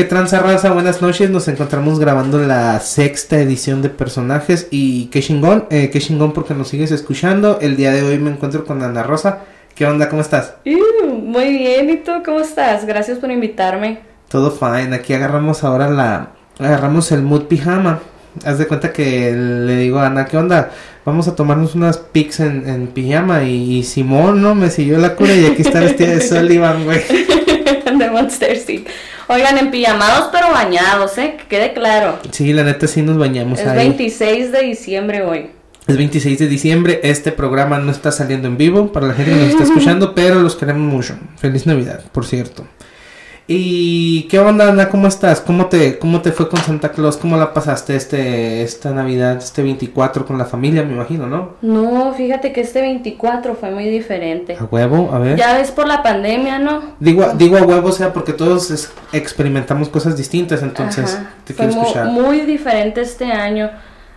¿Qué tranza raza? Buenas noches. Nos encontramos grabando la sexta edición de personajes y qué chingón, eh, qué chingón porque nos sigues escuchando. El día de hoy me encuentro con Ana Rosa. ¿Qué onda? ¿Cómo estás? Uh, muy bien, ¿y tú cómo estás? Gracias por invitarme. Todo fine. Aquí agarramos ahora la agarramos el mood pijama. Haz de cuenta que le digo a Ana, ¿qué onda? Vamos a tomarnos unas pics en, en pijama y, Simón, ¿no? Me siguió la cura y aquí está vestida de Sullivan, güey. de Monster sí. Oigan, en pijamados pero bañados, ¿eh? Que quede claro. Sí, la neta sí nos bañamos es 26 de diciembre hoy. Es 26 de diciembre, este programa no está saliendo en vivo para la gente que nos está escuchando, pero los queremos mucho. Feliz Navidad, por cierto. ¿Y qué onda, Ana? ¿Cómo estás? ¿Cómo te, cómo te fue con Santa Claus? ¿Cómo la pasaste este, esta Navidad, este 24 con la familia, me imagino, no? No, fíjate que este 24 fue muy diferente. ¿A huevo? A ver. Ya ves por la pandemia, ¿no? Digo, digo a huevo, o sea, porque todos experimentamos cosas distintas, entonces te quiero escuchar. Muy diferente este año.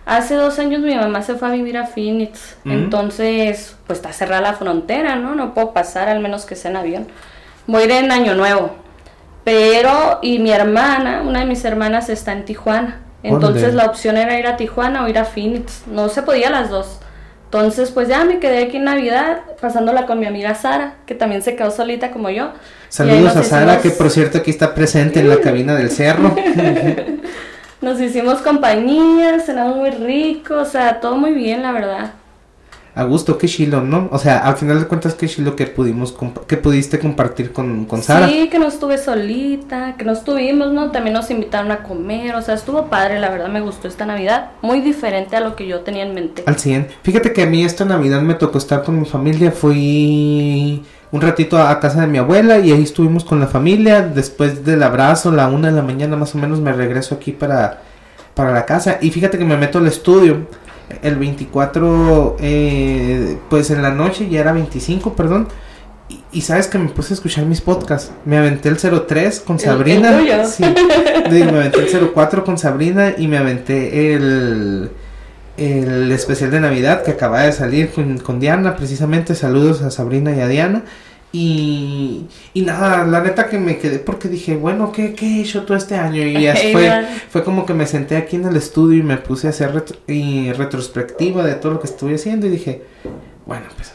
Hace dos años mi mamá se fue a vivir a Phoenix, entonces pues está cerrada la frontera, ¿no? No puedo pasar al menos que sea en avión. Voy a ir en Año Nuevo. Pero, y mi hermana, una de mis hermanas está en Tijuana. Entonces la opción era ir a Tijuana o ir a Phoenix. No se podía las dos. Entonces, pues ya me quedé aquí en Navidad pasándola con mi amiga Sara, que también se quedó solita como yo. Saludos a Sara, que por cierto aquí está presente en la cabina del cerro. nos hicimos compañía, cenamos muy rico, o sea, todo muy bien, la verdad a gusto, qué chilo, ¿no? O sea, al final de cuentas, qué chilo que pudimos, que pudiste compartir con, con Sara. Sí, que no estuve solita, que no estuvimos, ¿no? También nos invitaron a comer, o sea, estuvo padre, la verdad me gustó esta Navidad, muy diferente a lo que yo tenía en mente. Al 100. Fíjate que a mí esta Navidad me tocó estar con mi familia, fui un ratito a casa de mi abuela y ahí estuvimos con la familia, después del abrazo, la una de la mañana más o menos me regreso aquí para, para la casa y fíjate que me meto al estudio el 24, eh, pues en la noche, ya era 25, perdón. Y, sabes que me puse a escuchar mis podcasts. Me aventé el 03 con Sabrina. me aventé el 04 con Sabrina y me aventé el, el especial de Navidad que acaba de salir con, con Diana. Precisamente saludos a Sabrina y a Diana. Y, y nada, la neta que me quedé porque dije, bueno, ¿qué, qué he hecho todo este año? Y fue, fue como que me senté aquí en el estudio y me puse a hacer y retrospectiva de todo lo que estuve haciendo y dije, bueno, pues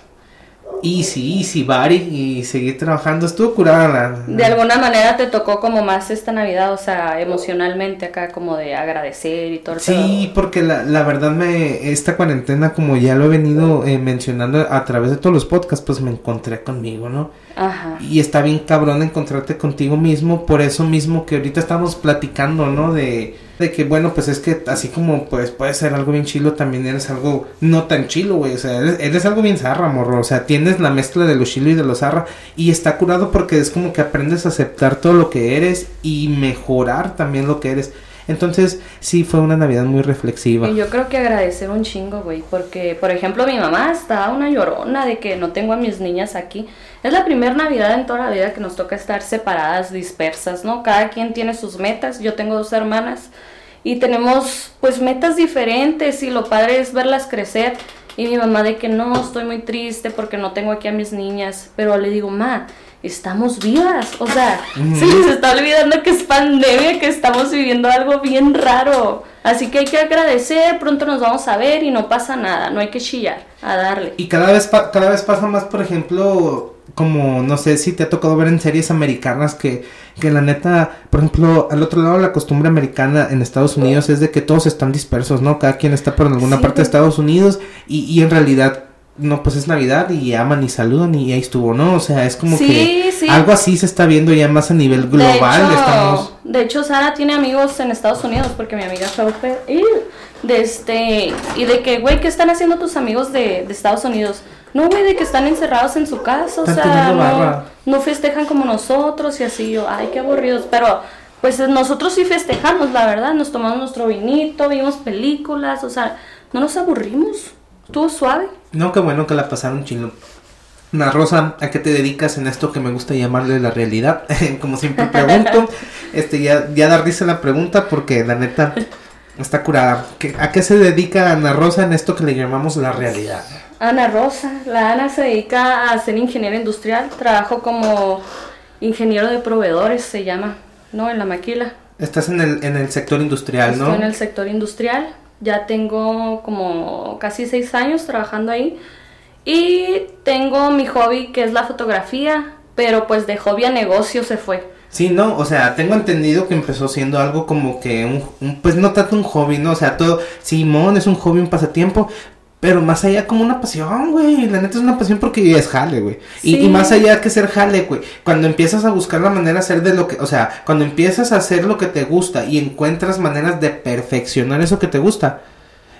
easy, easy, body y seguir trabajando. Estuvo curada De alguna manera te tocó como más esta Navidad, o sea, emocionalmente acá como de agradecer y todo. Sí, porque la, la verdad me, esta cuarentena como ya lo he venido eh, mencionando a través de todos los podcasts, pues me encontré conmigo, ¿no? Ajá. Y está bien cabrón encontrarte contigo mismo, por eso mismo que ahorita estamos platicando, ¿no? De de que bueno, pues es que así como pues puede ser algo bien chilo, también eres algo no tan chilo, güey, o sea, eres, algo bien zarra, morro, o sea, tienes la mezcla de lo chilo y de lo zarra. Y está curado porque es como que aprendes a aceptar todo lo que eres y mejorar también lo que eres. Entonces, sí, fue una Navidad muy reflexiva. Y yo creo que agradecer un chingo, güey, porque, por ejemplo, mi mamá está una llorona de que no tengo a mis niñas aquí. Es la primera Navidad en toda la vida que nos toca estar separadas, dispersas, ¿no? Cada quien tiene sus metas. Yo tengo dos hermanas y tenemos pues metas diferentes y lo padre es verlas crecer. Y mi mamá de que no, estoy muy triste porque no tengo aquí a mis niñas. Pero le digo, ma, estamos vivas. O sea, se les está olvidando que es pandemia, que estamos viviendo algo bien raro. Así que hay que agradecer, pronto nos vamos a ver y no pasa nada, no hay que chillar, a darle. Y cada vez, cada vez pasa más, por ejemplo, como no sé si te ha tocado ver en series americanas que, que la neta, por ejemplo, al otro lado la costumbre americana en Estados Unidos es de que todos están dispersos, ¿no? Cada quien está por alguna parte de Estados Unidos y, y en realidad no, pues es Navidad y aman y saludan y ahí estuvo, ¿no? O sea, es como que algo así se está viendo ya más a nivel global. De hecho, estamos... de hecho, Sara tiene amigos en Estados Unidos porque mi amiga fue de este y de que, güey, ¿qué están haciendo tus amigos de, de Estados Unidos? No, güey, de que están encerrados en su casa, o sea, no, no, festejan como nosotros y así, yo, ay, qué aburridos, pero pues nosotros sí festejamos, la verdad, nos tomamos nuestro vinito, vimos películas, o sea, no nos aburrimos, estuvo suave. No, qué bueno que la pasaron chino. Una Rosa, ¿a qué te dedicas en esto que me gusta llamarle la realidad? como siempre pregunto, este ya, ya da risa la pregunta porque la neta está curada. ¿A qué se dedica Ana Rosa en esto que le llamamos la realidad? Ana Rosa. La Ana se dedica a ser ingeniera industrial. Trabajo como ingeniero de proveedores, se llama. ¿no? En la maquila. Estás en el, en el sector industrial, ¿no? Estoy en el sector industrial. Ya tengo como casi seis años trabajando ahí. Y tengo mi hobby que es la fotografía, pero pues de hobby a negocio se fue. Sí, no, o sea, tengo entendido que empezó siendo algo como que un, pues no tanto un hobby, ¿no? O sea, todo, Simón es un hobby, un pasatiempo, pero más allá como una pasión, güey, la neta es una pasión porque es jale, güey. Y, y más allá que ser jale, güey, cuando empiezas a buscar la manera de hacer de lo que, o sea, cuando empiezas a hacer lo que te gusta y encuentras maneras de perfeccionar eso que te gusta,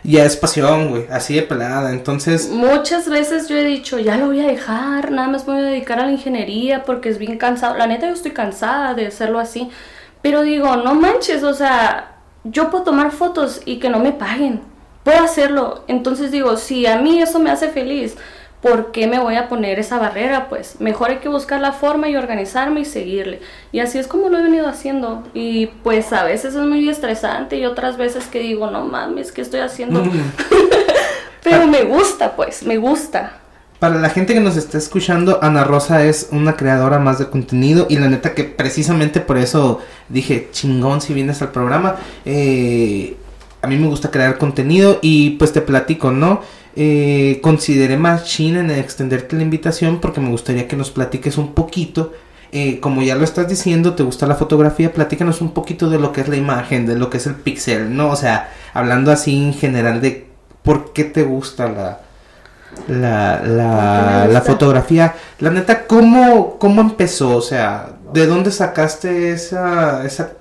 ya es pasión, güey, así de pelada, entonces... Muchas veces yo he dicho, ya lo voy a dejar, nada más me voy a dedicar a la ingeniería porque es bien cansado. La neta yo estoy cansada de hacerlo así. Pero digo, no manches, o sea, yo puedo tomar fotos y que no me paguen. Puedo hacerlo. Entonces digo, si a mí eso me hace feliz, ¿por qué me voy a poner esa barrera? Pues mejor hay que buscar la forma y organizarme y seguirle. Y así es como lo he venido haciendo. Y pues a veces es muy estresante y otras veces que digo, no mames, ¿qué estoy haciendo? Mm. Pero me gusta, pues, me gusta. Para la gente que nos está escuchando, Ana Rosa es una creadora más de contenido y la neta que precisamente por eso dije, chingón si vienes al programa. Eh, a mí me gusta crear contenido y pues te platico, ¿no? Eh, consideré más china en extenderte la invitación porque me gustaría que nos platiques un poquito. eh, como ya lo estás diciendo, te gusta la fotografía, platícanos un poquito de lo que es la imagen, de lo que es el pixel, ¿no? O sea, hablando así en general de por qué te gusta la, la, ¿Por qué me la, fotografía. La neta, ¿cómo, ¿cómo empezó? O sea, ¿de dónde sacaste esa, esa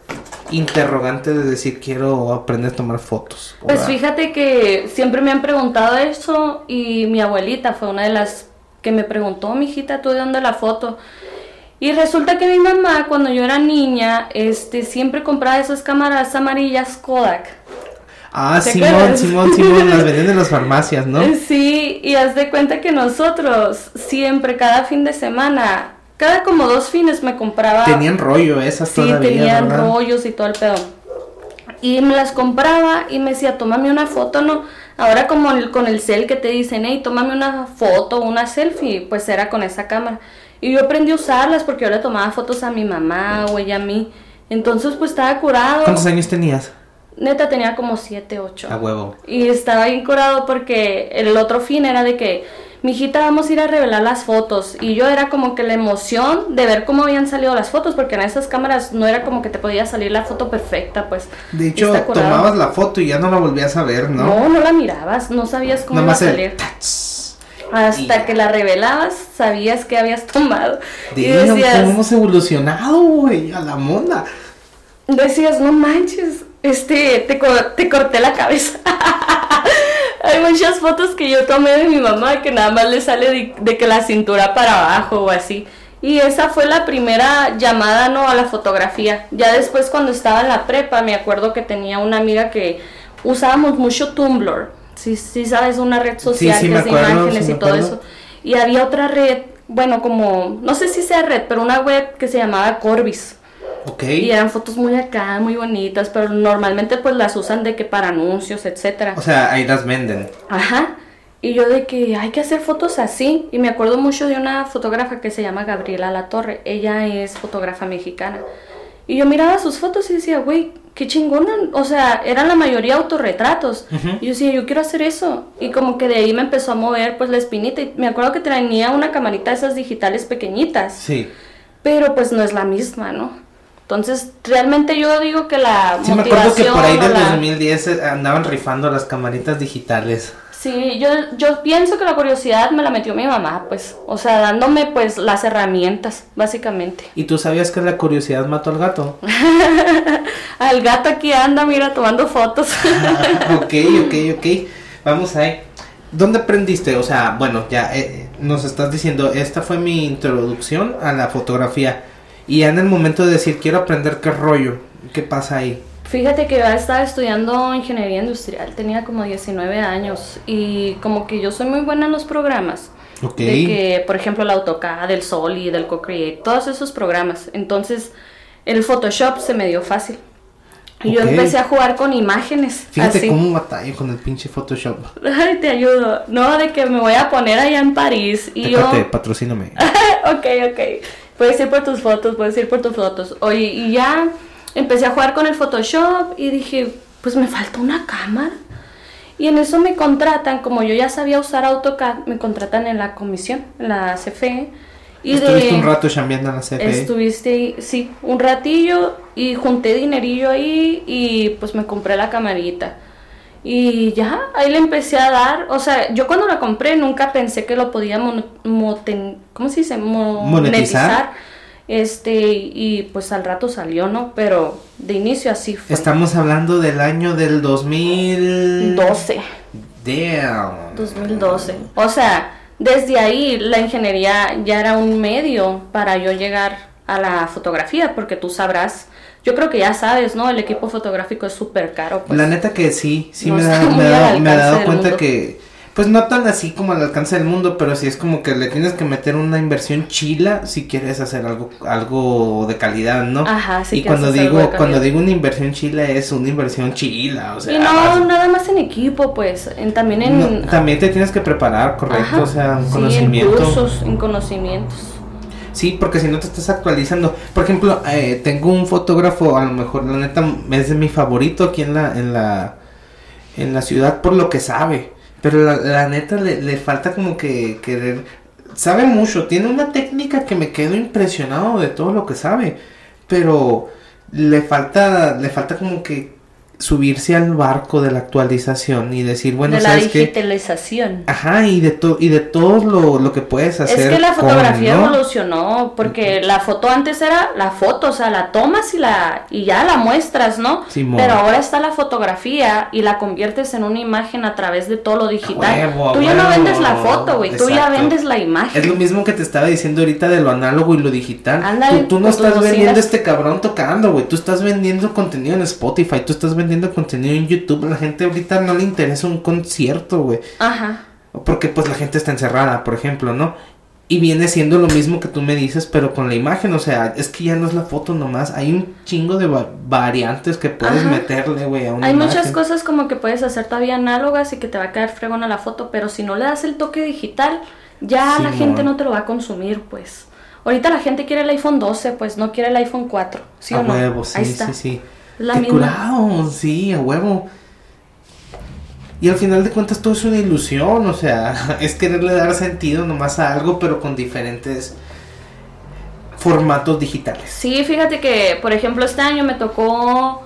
interrogante de decir quiero aprender a tomar fotos? Pues fíjate que siempre me han preguntado eso y mi abuelita fue una de las que me preguntó, mijita, ¿tú de dónde la foto? Y resulta que mi mamá, cuando yo era niña, este, siempre compraba esas cámaras amarillas Kodak. Ah, ¿Te Simón, acuerdas? Simón, Simón, las venden en las farmacias, ¿no? Sí, y haz de cuenta que nosotros siempre, cada fin de semana, cada como dos fines me compraba... Tenían rollo esas Sí, todavía, tenían ¿verdad? rollos y todo el pedo. Y me las compraba y me decía, tómame una foto, ¿no? Ahora como el- con el cel que te dicen, hey, tómame una foto, una selfie, pues era con esa cámara. Y yo aprendí a usarlas porque yo le tomaba fotos a mi mamá o ella a mí. Entonces pues estaba curado. ¿Cuántos años tenías? Neta tenía como 7, 8. A huevo. Y estaba bien curado porque el otro fin era de que, mijita, vamos a ir a revelar las fotos. Y yo era como que la emoción de ver cómo habían salido las fotos, porque en esas cámaras no era como que te podía salir la foto perfecta, pues. De hecho, tomabas la foto y ya no la volvías a ver, ¿no? No, no la mirabas, no sabías cómo Nada más iba a salir. Hasta que la revelabas, sabías que habías tomado. Y Damn, decías, ¿cómo hemos evolucionado, güey? A la monda. decías, no manches, este, te, co- te corté la cabeza. Hay muchas fotos que yo tomé de mi mamá que nada más le sale de, de que la cintura para abajo o así. Y esa fue la primera llamada, ¿no? A la fotografía. Ya después cuando estaba en la prepa, me acuerdo que tenía una amiga que usábamos mucho Tumblr. Sí, sí sabes, una red social sí, que es de acuerdo, imágenes sí y todo eso. Y había otra red, bueno, como, no sé si sea red, pero una web que se llamaba Corbis. Y eran fotos muy acá, muy bonitas, pero normalmente pues las usan de que para anuncios, etcétera. O sea, ahí las venden. Ajá. Y yo de que hay que hacer fotos así. Y me acuerdo mucho de una fotógrafa que se llama Gabriela Latorre. Ella es fotógrafa mexicana. Y yo miraba sus fotos y decía, güey, qué chingona. O sea, eran la mayoría autorretratos. Y yo decía, yo quiero hacer eso. Y como que de ahí me empezó a mover pues la espinita. Y me acuerdo que tenía una camarita de esas digitales pequeñitas Sí. pero pues no es la misma, ¿no? Entonces, realmente yo digo que la Sí, me acuerdo que motivación por ahí del la- 2010 eh, andaban rifando las camaritas digitales. Sí, yo, yo pienso que la curiosidad me la metió mi mamá, pues, o sea, dándome pues las herramientas, básicamente. ¿Y tú sabías que la curiosidad mató al gato? Al gato aquí anda, mira, tomando fotos. ok, ok, ok. Vamos ahí. ¿Dónde aprendiste? O sea, bueno, ya eh, nos estás diciendo, esta fue mi introducción a la fotografía. Y ya en el momento de decir, quiero aprender qué rollo, ¿qué pasa ahí? Fíjate que yo estaba estudiando ingeniería industrial, tenía como 19 años y como que yo soy muy buena en los programas. Ok. De que, por ejemplo, el AutoCAD, el Solid, el Co-Create, todos esos programas. Entonces, el Photoshop se me dio fácil. Y yo Ok. empecé a jugar con imágenes. Fíjate así. cómo batallo con el pinche Photoshop. Ay, te ayudo. No, de que me voy a poner allá en París y yo... Tecate, patrocíname. ok, ok. Puedes ir por tus fotos, puedes ir por tus fotos. Oye, y ya empecé a jugar con el Photoshop y dije, pues me falta una cámara. Y en eso me contratan, como yo ya sabía usar AutoCAD, me contratan en la comisión, en la CFE. Y Estuviste un rato chambeando en la CFE. Estuviste, sí, un ratillo y junté dinerillo ahí y pues me compré la camarita. Y ya, ahí le empecé a dar, o sea, yo cuando la compré nunca pensé que lo podía ¿cómo se dice? monetizar. Este, y pues al rato salió, ¿no? Pero de inicio así fue. Estamos hablando del año del 2012. Damn. 2012. O sea, desde ahí la ingeniería ya era un medio para yo llegar a la fotografía, porque tú sabrás yo creo que ya sabes, ¿no? El equipo fotográfico es súper caro. Pues. La neta que sí, sí me, da, me, da, me, he dado cuenta que, pues no tan así como al alcance del mundo, pero sí es como que le tienes que meter una inversión chila si quieres hacer algo, algo de calidad, ¿no? Ajá, sí. Y cuando digo, cuando digo una inversión chila es una inversión chila, o sea. Y no, nada más en equipo, pues, en, también en. también te tienes que preparar, correcto, o sea, sí, conocimiento. En cursos, en conocimientos. Sí, porque si no te estás actualizando. Por ejemplo, eh, tengo un fotógrafo, a lo mejor la neta es de mi favorito aquí en la, en la, en la ciudad por lo que sabe. Pero la, neta le, le, falta como que querer. Sabe mucho, tiene una técnica que me quedo impresionado de todo lo que sabe. Pero le falta, le falta como que subirse al barco de la actualización y decir, bueno, de la digitalización. Ajá, y de todo y de todo lo, lo, que puedes hacer. Es que la fotografía evolucionó, porque la foto antes era la foto, o sea, la tomas y la y ya la muestras, ¿no? Pero ahora está la fotografía y la conviertes en una imagen a través de todo lo digital. tú ya no vendes la foto, güey, tú ya vendes la imagen. Es lo mismo que te estaba diciendo ahorita de lo análogo y lo digital. tú, no estás vendiendo este cabrón tocando, güey, tú estás vendiendo contenido en Spotify, tú estás vendiendo vendiendo contenido en YouTube. La gente ahorita no le interesa un concierto, güey. Ajá. Porque pues la gente está encerrada, por ejemplo, ¿no? Y viene siendo lo mismo que tú me dices, pero con la imagen, o sea, es que ya no es la foto nomás, hay un chingo de variantes que puedes meterle, güey, a una Hay muchas cosas como que puedes hacer todavía análogas y que te va a quedar fregona la foto, pero si no le das el toque digital, ya la gente no te lo va a consumir, pues. Ahorita la gente quiere el iPhone 12, pues no quiere el iPhone 4, ¿sí o no? Huevo, sí, sí, sí. La Qué curado, sí, a huevo. Y al final de cuentas todo es una ilusión, o sea, es quererle dar sentido nomás a algo, pero con diferentes formatos digitales. Sí, fíjate que, por ejemplo, este año me tocó,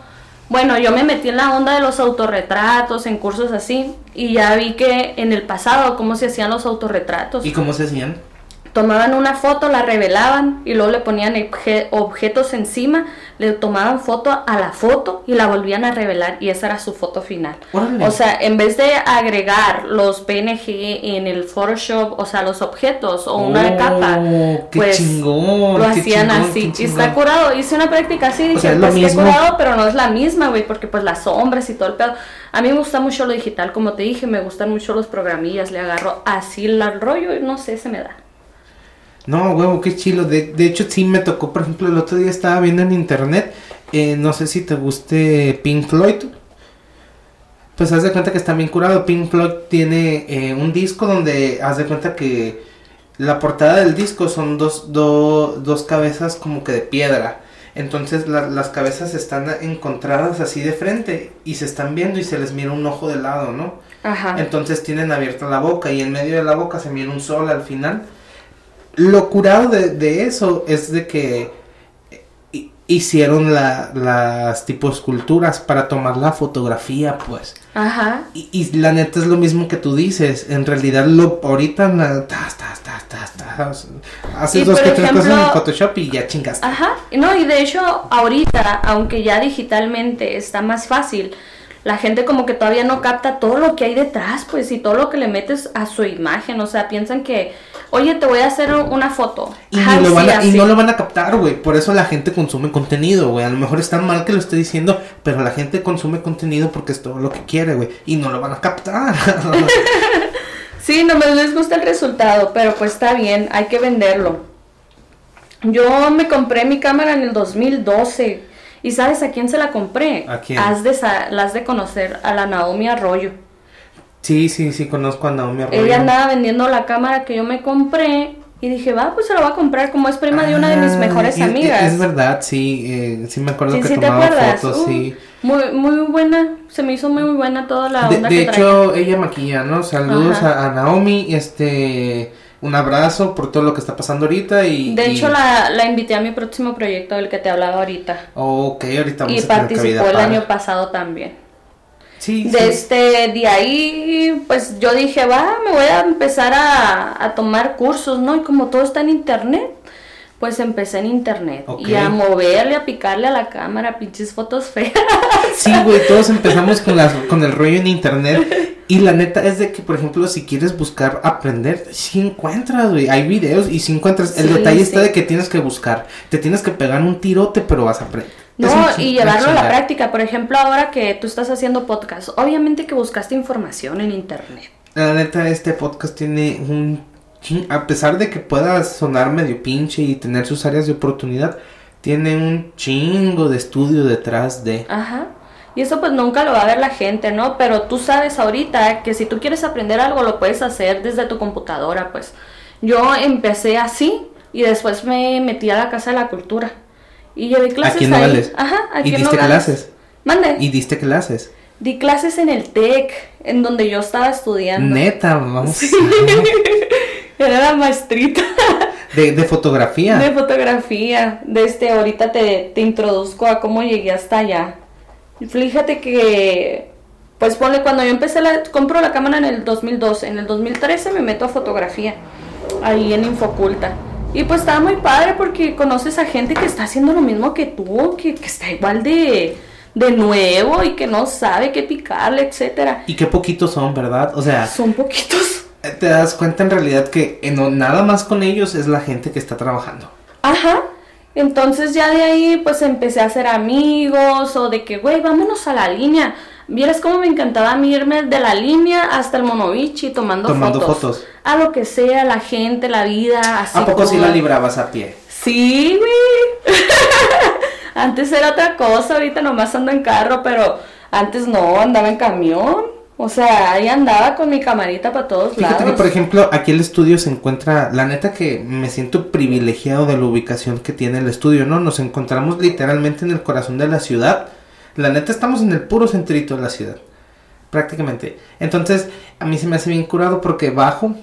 bueno, yo me metí en la onda de los autorretratos, en cursos así, y ya vi que en el pasado cómo se hacían los autorretratos. ¿Y cómo se hacían? Tomaban una foto, la revelaban y luego le ponían objetos encima, le tomaban foto a la foto y la volvían a revelar y esa era su foto final. O sea, en vez de agregar los PNG en el Photoshop, o sea, los objetos o una oh, capa, pues lo hacían así. Y está curado. Hice una práctica así, dije, pues que curado, pero no es la misma, güey, porque pues las sombras y todo el pedo. A mí me gusta mucho lo digital, como te dije, me gustan mucho los programillas, le agarro así el rollo y no sé, se me da. No, huevo, qué chilo. De, de, hecho, sí me tocó, por ejemplo, el otro día estaba viendo en internet. Eh, no sé si te guste Pink Floyd. Pues haz de cuenta que está bien curado. Pink Floyd tiene eh, un disco donde haz de cuenta que la portada del disco son dos, dos cabezas como que de piedra. Entonces las cabezas están encontradas así de frente y se están viendo y se les mira un ojo de lado, ¿no? Ajá. Entonces tienen abierta la boca y en medio de la boca se mira un sol al final lo curado de, eso es de que hicieron las tipo esculturas para tomar la fotografía, pues. Ajá. Y, la neta es lo mismo que tú dices. En realidad, lo ahorita haces dos que tres cosas en Photoshop y ya chingaste. Ajá. No, y de hecho, ahorita, aunque ya digitalmente está más fácil, la gente como que todavía no capta todo lo que hay detrás, pues, y todo lo que le metes a su imagen. O sea, piensan que oye, te voy a hacer una foto. Y, no lo van a captar, güey. Por eso la gente consume contenido, güey. A lo mejor está mal que lo esté diciendo, pero la gente consume contenido porque es todo lo que quiere, güey. Y no lo van a captar. sí, no me les gusta el resultado, pero pues está bien, hay que venderlo. Yo me compré mi cámara en el 2012. ¿Y sabes a quién se la compré? ¿A quién? Has de, la has de conocer, a la Naomi Arroyo. Sí, sí, sí, conozco a Naomi Arroyo. Ella andaba vendiendo la cámara que yo me compré Y dije, va, pues se lo voy a comprar como es prima de una de mis Ah, mejores es- amigas. Es, verdad, sí, eh, sí me acuerdo Sí, que sí tomaba fotos, Uh, sí. Muy, muy buena, se me hizo muy buena toda la De, onda de que traía. hecho, ella maquilla, ¿no? Saludos a, a Naomi, este, un abrazo por todo lo que está pasando ahorita y... De y- hecho, la, la invité a mi próximo proyecto del que te hablaba ahorita. Ok, ahorita vamos Y a participó el para- año pasado también. Sí, De sí. este, de ahí, pues yo dije, va, me voy a empezar a, a tomar cursos, ¿no? Y como todo está en internet, pues empecé en internet. Y a moverle, a picarle a la cámara, pinches fotos feas. Sí, güey, todos empezamos con, las, con el rollo en internet. Y la neta es de que, por ejemplo, si quieres buscar aprender, sí encuentras, güey. Hay videos y sí encuentras. El Sí, detalle está de que tienes que buscar. Te tienes que pegar un tirote, pero vas a aprender. No, y llevarlo a la práctica. Por ejemplo, ahora que tú estás haciendo podcast, obviamente que buscaste información en internet. La neta, este podcast tiene un... A pesar de que pueda sonar medio pinche y tener sus áreas de oportunidad, tiene un chingo de estudio detrás de... Ajá. Y eso pues nunca lo va a ver la gente, ¿no? Pero tú sabes ahorita que si tú quieres aprender algo lo puedes hacer desde tu computadora, pues. Yo empecé así y después me metí a la Casa de la Cultura. Y llevé clases Aquí en ahí. Ajá, aquí ¿Y en diste Nogales. clases? Mande. ¿Y diste clases? Di clases en el TEC, en donde yo estaba estudiando. Neta, vamos. Era la maestrita De, de fotografía. de fotografía. De este, ahorita te, te introduzco a cómo llegué hasta allá. Fíjate que, pues ponle, cuando yo empecé, la, compro la cámara en el 2012, en el 2013 me meto a fotografía, ahí en Infoculta. Y pues estaba muy padre porque conoces a gente que está haciendo lo mismo que tú, que, que está igual de, de nuevo y que no sabe qué picarle, etcétera. Y qué poquitos son, ¿verdad? O sea, Son poquitos. Te das cuenta en realidad que en- nada más con ellos es la gente que está trabajando. Ajá. Entonces ya de ahí pues empecé a hacer amigos o de que, güey, vámonos a la línea. Vieras cómo me encantaba a mí irme de la línea hasta el Monovichi tomando, Tomando fotos. fotos. A lo que sea, la gente, la vida, así. ¿A poco sí cruda. la librabas a pie? Sí, güey. antes era otra cosa, ahorita nomás ando en carro, pero antes no, andaba en camión. O sea, ahí andaba con mi camarita para todos Fíjate lados. que, por ejemplo, aquí el estudio se encuentra, la neta que me siento privilegiado de la ubicación que tiene el estudio, ¿no? Nos encontramos literalmente en el corazón de la ciudad. La neta estamos en el puro centrito de la ciudad, prácticamente. Entonces, a mí se me hace bien curado porque bajo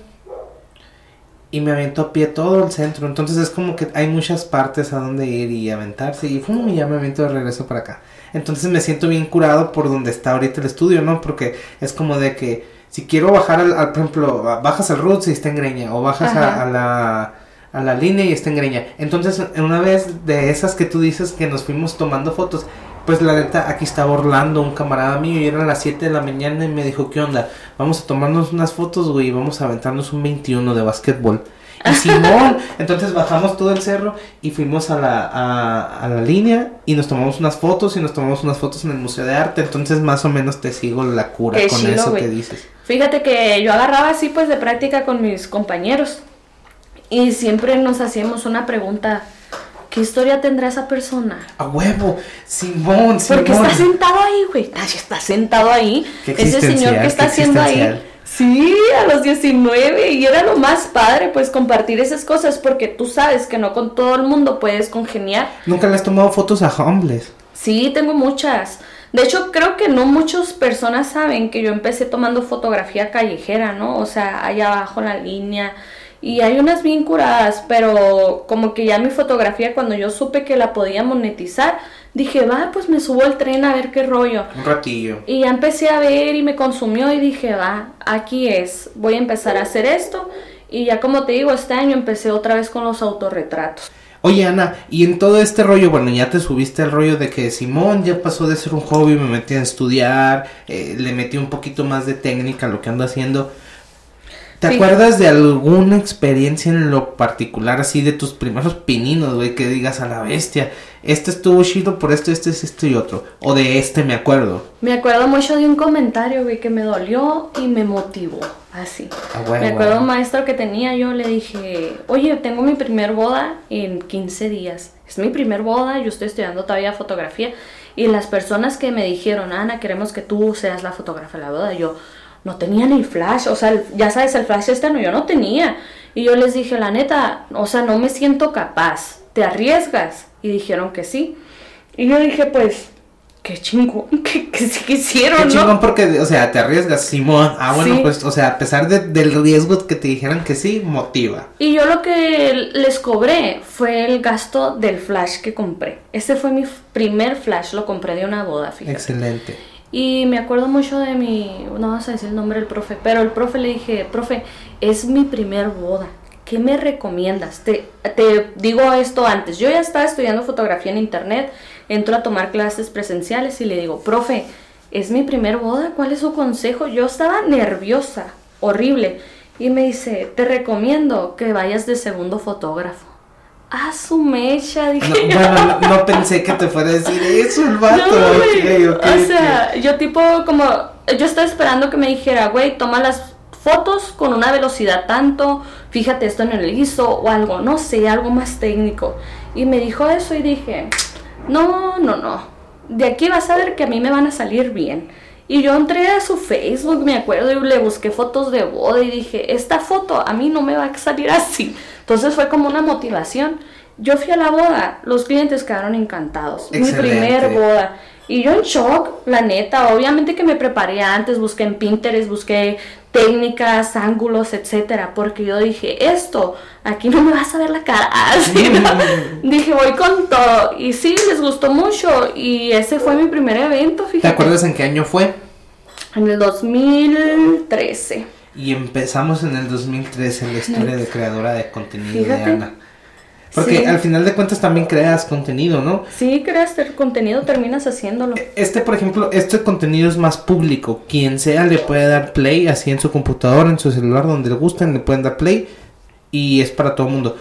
y me aviento a pie todo el centro. Entonces es como que hay muchas partes a donde ir y aventarse y, ¡fum! y ya me aviento de regreso para acá. Entonces me siento bien curado por donde está ahorita el estudio, ¿no? Porque es como de que si quiero bajar al, al- por ejemplo, bajas al Roots y está en Greña o bajas a, la a la línea y está en Greña. Entonces, en una vez de esas que tú dices que nos fuimos tomando fotos, pues la neta, aquí estaba Orlando, un camarada mío, y eran las 7 de la mañana y me dijo, ¿qué onda? Vamos a tomarnos unas fotos, güey, y vamos a aventarnos un 21 de básquetbol. Y Simón, entonces bajamos todo el cerro y fuimos a la, a, a la línea y nos tomamos unas fotos y nos tomamos unas fotos en el Museo de Arte. Entonces más o menos te sigo la cura Qué con eso que dices. Fíjate que yo agarraba así pues de práctica con mis compañeros y siempre nos hacíamos una pregunta, ¿qué historia tendrá esa persona? A huevo, Simón, Simón. Porque está sentado ahí, güey. Ay, está sentado ahí. Qué Ese señor que está haciendo ahí. Sí, a los 19. Y era lo más padre, pues, compartir esas cosas. Porque tú sabes que no con todo el mundo puedes congeniar. Nunca le has tomado fotos a homeless. Sí, tengo muchas. De hecho, creo que no muchas personas saben que yo empecé tomando fotografía callejera, ¿no? O sea, allá abajo en la línea. Y hay unas bien curadas, pero como que ya mi fotografía, cuando yo supe que la podía monetizar, dije, va, pues me subo al tren a ver qué rollo. Un ratillo. Y ya empecé a ver y me consumió y dije, va, aquí es, voy a empezar a hacer esto. Y ya como te digo, este año empecé otra vez con los autorretratos. Oye, Ana, y en todo este rollo, bueno, ya te subiste al rollo de que Simón ya pasó de ser un hobby, me metí a estudiar, eh, le metí un poquito más de técnica a lo que ando haciendo. ¿Te Sí. acuerdas de alguna experiencia en lo particular, así de tus primeros pininos, güey, que digas a la bestia, este estuvo chido por esto, este, esto y otro? O de este me acuerdo. Me acuerdo mucho de un comentario, güey, que me dolió y me motivó, así. Ah, bueno, me acuerdo bueno. un maestro que tenía, yo le dije, oye, tengo mi primer boda en 15 días. Es mi primer boda, yo estoy estudiando todavía fotografía. Y las personas que me dijeron, Ana, queremos que tú seas la fotógrafa de la boda, yo no tenía ni flash, o sea, el- ya sabes, el flash este no, yo no tenía. Y yo les dije, la neta, o sea, no me siento capaz, ¿te arriesgas? Y dijeron que sí. Y yo dije, pues, qué chingón, que, que sí quisieron, Qué ¿no? chingón porque, o sea, te arriesgas, Simón. Ah, bueno, Sí. pues, o sea, a pesar de- del riesgo que te dijeran que sí, motiva. Y yo lo que les cobré fue el gasto del flash que compré. Ese fue mi primer flash, lo compré de una boda, fíjate. Excelente. Y me acuerdo mucho de mi, no vamos a decir el nombre del profe, pero el profe le dije, profe, es mi primer boda, ¿qué me recomiendas? Te, te digo esto antes, yo ya estaba estudiando fotografía en internet, entro a tomar clases presenciales y le digo, profe, es mi primer boda, ¿cuál es su consejo? Yo estaba nerviosa, horrible, y me dice, te recomiendo que vayas de segundo fotógrafo. Ah, su mecha, No, dije yo. bueno, no, no pensé que te fuera a decir eso el vato. No, güey. ok, ok, o sea, yo tipo como, yo estaba esperando que me dijera, güey, toma las fotos con una velocidad tanto, fíjate esto en el ISO o algo, no sé, algo más técnico. Y me dijo eso y dije, no, no, no, de aquí vas a ver que a mí me van a salir bien. Y yo entré a su Facebook, me acuerdo, y le busqué fotos de boda y dije, esta foto a mí no me va a salir así. Entonces fue como una motivación. Yo fui a la boda, los clientes quedaron encantados. Mi primer boda. Y yo en shock, la neta, obviamente que me preparé antes, busqué en Pinterest, busqué técnicas, ángulos, etcétera, porque yo dije, esto, aquí no me vas a ver la cara. Así, ¿no? dije, voy con todo. Y sí, les gustó mucho. Y ese fue mi primer evento, fíjate. ¿Te acuerdas en qué año fue? En el 2013. Y empezamos en el 2013 en la historia de creadora de contenido Fíjate. de Ana. Porque Sí. al final de cuentas también creas contenido, ¿no? Sí, creas el contenido, terminas haciéndolo. Este, por ejemplo, este contenido es más público. Quien sea le puede dar play así en su computadora, en su celular, donde le gusten, le pueden dar play y es para todo el mundo.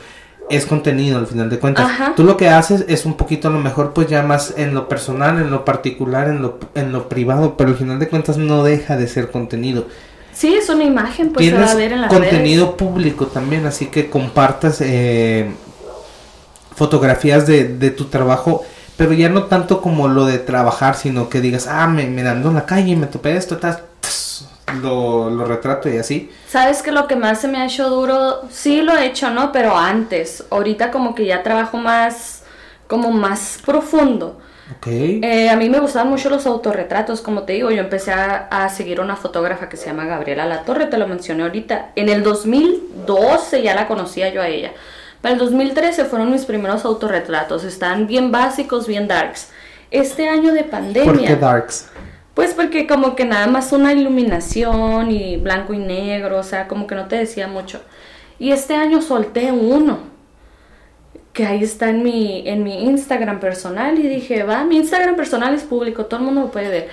Es contenido al final de cuentas. Ajá. Tú lo que haces es un poquito a lo mejor pues ya más en lo personal, en lo particular, en lo, en lo privado, pero al final de cuentas no deja de ser contenido. Sí, es una imagen, pues se va a ver en las contenido público también, así que compartas eh, fotografías de, de tu trabajo, pero ya no tanto como lo de trabajar, sino que digas, ah, me, me ando en la calle y me topé esto, tas, lo, lo retrato y así. Sabes que lo que más se me ha hecho duro, sí lo he hecho, ¿no? Pero antes, ahorita como que ya trabajo más, como más profundo. Ok. Eh, a mí me gustaban mucho los autorretratos, como te digo, yo empecé a, a seguir una fotógrafa que se llama Gabriela Latorre, te lo mencioné ahorita. En el 2012 ya la conocía yo a ella. Para el 2013 fueron mis primeros autorretratos, están bien básicos, bien darks. Este año de pandemia... ¿Por qué Darks? Pues porque como que nada más una iluminación y blanco y negro, o sea, como que no te decía mucho. Y este año solté uno, que ahí está en mi, en mi Instagram personal, y dije, va, mi Instagram personal es público, todo el mundo lo puede ver.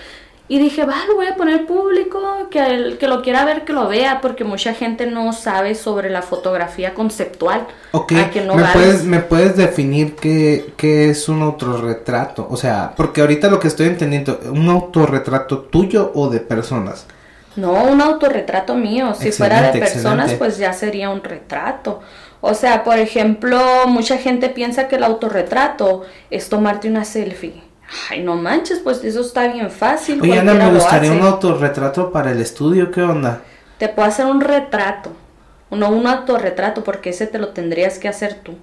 Y dije, va, lo voy a poner público, que el que lo quiera ver, que lo vea, porque mucha gente no sabe sobre la fotografía conceptual. Ok, a que no ¿Me, puedes, ¿me puedes definir qué, qué es un autorretrato? O sea, porque ahorita lo que estoy entendiendo, ¿un autorretrato tuyo o de personas? No, un autorretrato mío. Si fuera de personas, excelente. pues ya sería un retrato. O sea, por ejemplo, mucha gente piensa que el autorretrato es tomarte una selfie. Ay, no manches, pues eso está bien fácil. Oye, Ana, me gustaría un autorretrato para el estudio, ¿qué onda? Te puedo hacer un retrato, no un autorretrato, porque ese te lo tendrías que hacer tú.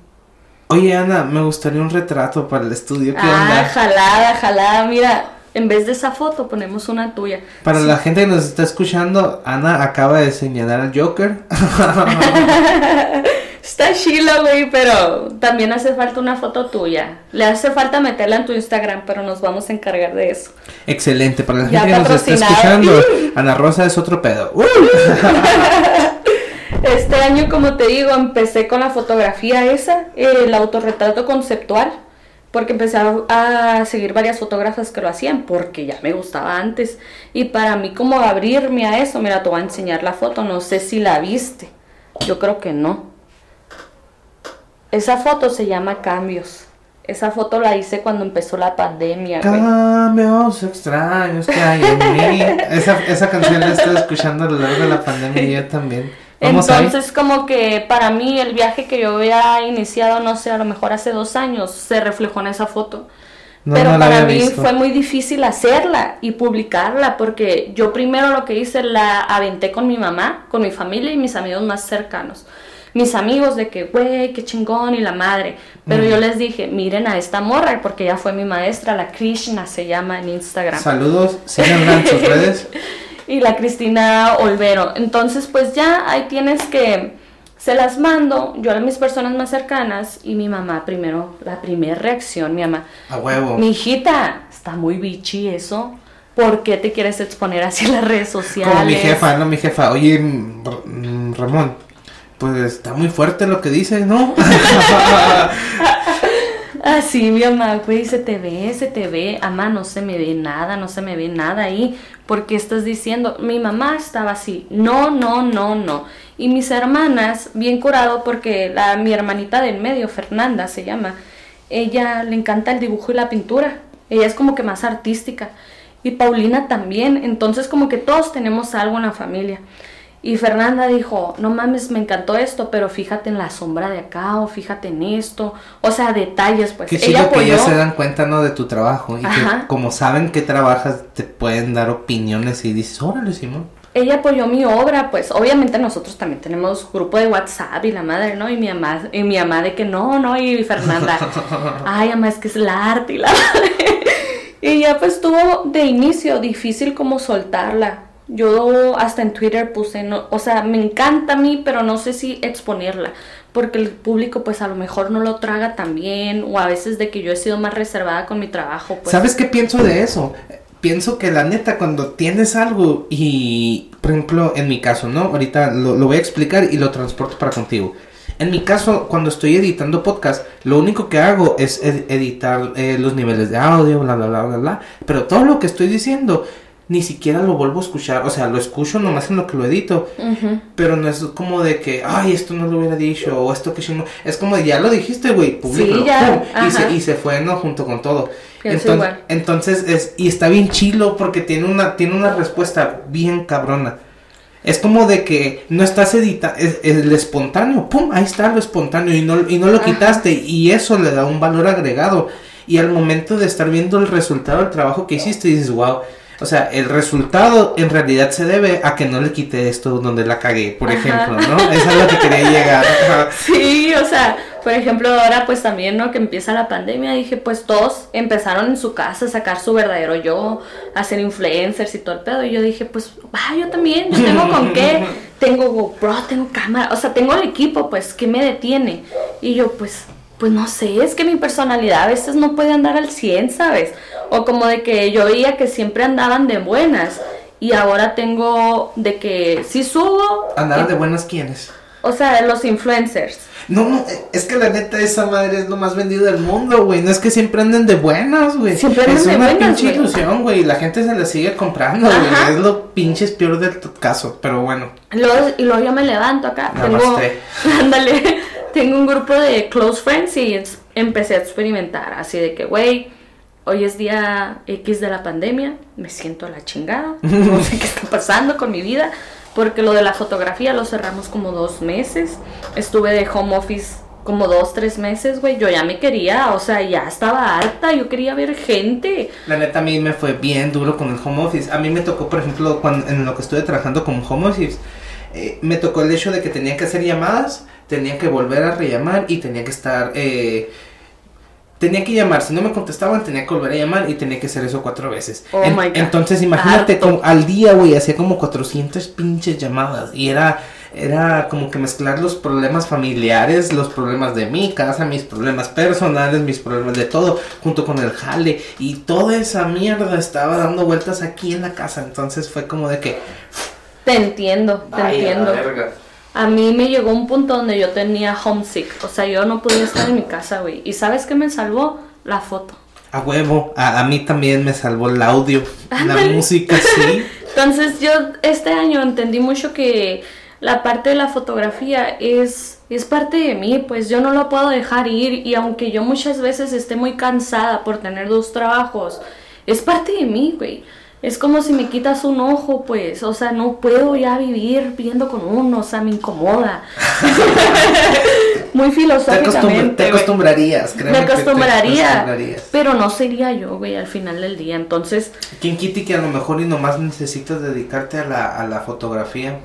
Oye, Ana, me gustaría un retrato para el estudio, ¿qué Ah, onda? jalada, jalada. Mira, en vez de esa foto ponemos una tuya. Para la gente que nos está escuchando, Ana acaba de señalar al Joker. Está chila, güey, pero también hace falta una foto tuya. Le hace falta meterla en tu Instagram, pero nos vamos a encargar de eso. Excelente, para la Ya gente que nos está escuchando, Ana Rosa es otro pedo. ¡Uh! Este año, como te digo, empecé con la fotografía esa, el autorretrato conceptual, porque empecé a, a seguir varias fotógrafas que lo hacían, porque ya me gustaba antes. Y para mí, como abrirme a eso, mira, te voy a enseñar la foto, no sé si la viste. Yo creo que no. Esa foto se llama Cambios. Esa foto la hice cuando empezó la pandemia, güey. Cambios extraños que hay en mí. Esa, esa canción la estoy escuchando a lo largo de la pandemia y yo también. Vamos ahí. Entonces, como que para mí el viaje que yo había iniciado, no sé, a lo mejor hace dos años, se reflejó en esa foto. No, Pero no para mí visto. fue muy difícil hacerla y publicarla porque yo primero lo que hice la aventé con mi mamá, con mi familia y mis amigos más cercanos. Mis amigos de que, güey, qué chingón y la madre. Pero yo les dije, miren a esta morra, porque ella fue mi maestra, la Krishna se llama en Instagram. Saludos, síganla en sus redes. y la Cristina Olvero. Entonces, pues ya ahí tienes que se las mando yo a mis personas más cercanas y mi mamá primero, la primera reacción, mi mamá. A huevo. Mi hijita, está muy bichi eso. ¿Por qué te quieres exponer así en las redes sociales? Como mi jefa, no mi jefa. Oye, mm, Ramón, pues está muy fuerte lo que dices, ¿no? Así, mi mamá, güey, se te ve, se te ve. Ama, no se me ve nada, no se me ve nada ahí. porque estás diciendo? Mi mamá estaba así. No, no, no, no. Y mis hermanas, bien curado, porque la, mi hermanita del medio, Fernanda se llama, ella le encanta el dibujo y la pintura. Ella es como que más artística. Y Paulina también. Entonces como que todos tenemos algo en la familia. Y Fernanda dijo, no mames, me encantó esto, pero fíjate en la sombra de acá o fíjate en esto. O sea, detalles, pues. Qué chido que ya se dan cuenta, ¿no? De tu trabajo. Y que como saben que trabajas, te pueden dar opiniones y dices, órale, Simón ella apoyó mi obra, pues obviamente nosotros también tenemos grupo de WhatsApp y la madre, ¿no? Y mi mamá, y mi mamá de que no, no, y Fernanda, ay, mamá, es que es el arte y la madre. Y ya pues tuvo de inicio difícil como soltarla. Yo hasta en Twitter puse, no, o sea, me encanta a mí, pero no sé si exponerla, porque el público pues a lo mejor no lo traga tan bien, o a veces de que yo he sido más reservada con mi trabajo. Pues. ¿Sabes qué pienso de eso? pienso que la neta, cuando tienes algo y, por ejemplo, en mi caso, ¿no? Ahorita lo, voy a explicar y lo transporto para contigo. En mi caso, cuando estoy editando podcast, lo único que hago es editar eh, los niveles de audio, bla, bla, bla, bla, bla. Pero todo lo que estoy diciendo ni siquiera lo vuelvo a escuchar, o sea, lo escucho nomás en lo que lo edito, pero no es como de que, ay, esto no lo hubiera dicho, o esto que no, es como de, ya lo dijiste, güey, público, y, se, y se fue, ¿no? Junto con todo. Entonces, entonces, es, y está bien chilo porque tiene una, tiene una respuesta bien cabrona. Es como de que no estás editando, es, el espontáneo, pum, ahí está lo espontáneo y no, y no lo quitaste y eso le da un valor agregado. Y al momento de estar viendo el resultado del trabajo que hiciste, dices, wow, o sea, el resultado en realidad se debe a que no le quité esto donde la cagué, por ejemplo, ¿no? Eso es lo que quería llegar. sí, o sea, por ejemplo, ahora pues también, ¿no? Que empieza la pandemia, dije, pues todos empezaron en su casa a sacar su verdadero yo, a ser influencers y todo el pedo. Y yo dije, pues, ah, yo también, yo tengo con qué, tengo GoPro, tengo cámara, o sea, tengo el equipo, pues, ¿qué me detiene? Y yo, pues, pues no sé, es que mi personalidad a veces no puede andar al 100, ¿sabes? O como de que yo veía que siempre andaban de buenas y ahora tengo de que si subo... ¿Andaban de buenas quiénes? O sea, los influencers. No, no, es que la neta esa madre es lo más vendido del mundo, güey. No es que siempre anden de buenas, güey. Siempre anden es de una pinche ilusión, güey. La gente se la sigue comprando, güey. Es lo pinches peor del caso, pero bueno. y luego yo me levanto acá. Tengo, ándale, tengo un grupo de close friends y empecé a experimentar. Así de que, güey, hoy es día X de la pandemia. Me siento a la chingada. No sé qué está pasando con mi vida porque lo de la fotografía lo cerramos como dos meses. Estuve de home office como dos, tres meses, güey. Yo ya me quería, o sea, ya estaba harta, yo quería ver gente. La neta a mí me fue bien duro con el home office. A mí me tocó, por ejemplo, cuando, en lo que estuve trabajando como home office, eh, me tocó el hecho de que tenía que hacer llamadas, tenía que volver a rellamar y tenía que estar... Eh, tenía que llamar, si no me contestaban tenía que volver a llamar y tenía que hacer eso cuatro veces. Oh entonces imagínate, al día, güey, hacía como 400 pinches llamadas y era, era como que mezclar los problemas familiares, los problemas de mi casa, mis problemas personales, mis problemas de todo, junto con el jale. Y toda esa mierda estaba dando vueltas aquí en la casa, entonces fue como de que... Te entiendo, te entiendo a mí me llegó un punto donde yo tenía homesick. O sea, yo no podía estar en mi casa, güey. ¿Y sabes qué me salvó? La foto. A huevo. A, mí también me salvó el audio. la música, sí. Entonces yo este año entendí mucho que la parte de la fotografía es, es parte de mí. Pues yo no lo puedo dejar ir. Y aunque yo muchas veces esté muy cansada por tener dos trabajos, es parte de mí, güey. Es como si me quitas un ojo, pues, o sea, no puedo ya vivir viendo con uno, o sea, me incomoda. Muy filosóficamente. Te, acostumbrarías, creo. Me acostumbraría, pero no sería yo, güey, al final del día. Entonces. ¿Quién quita que a lo mejor y nomás necesitas dedicarte a la, a la fotografía?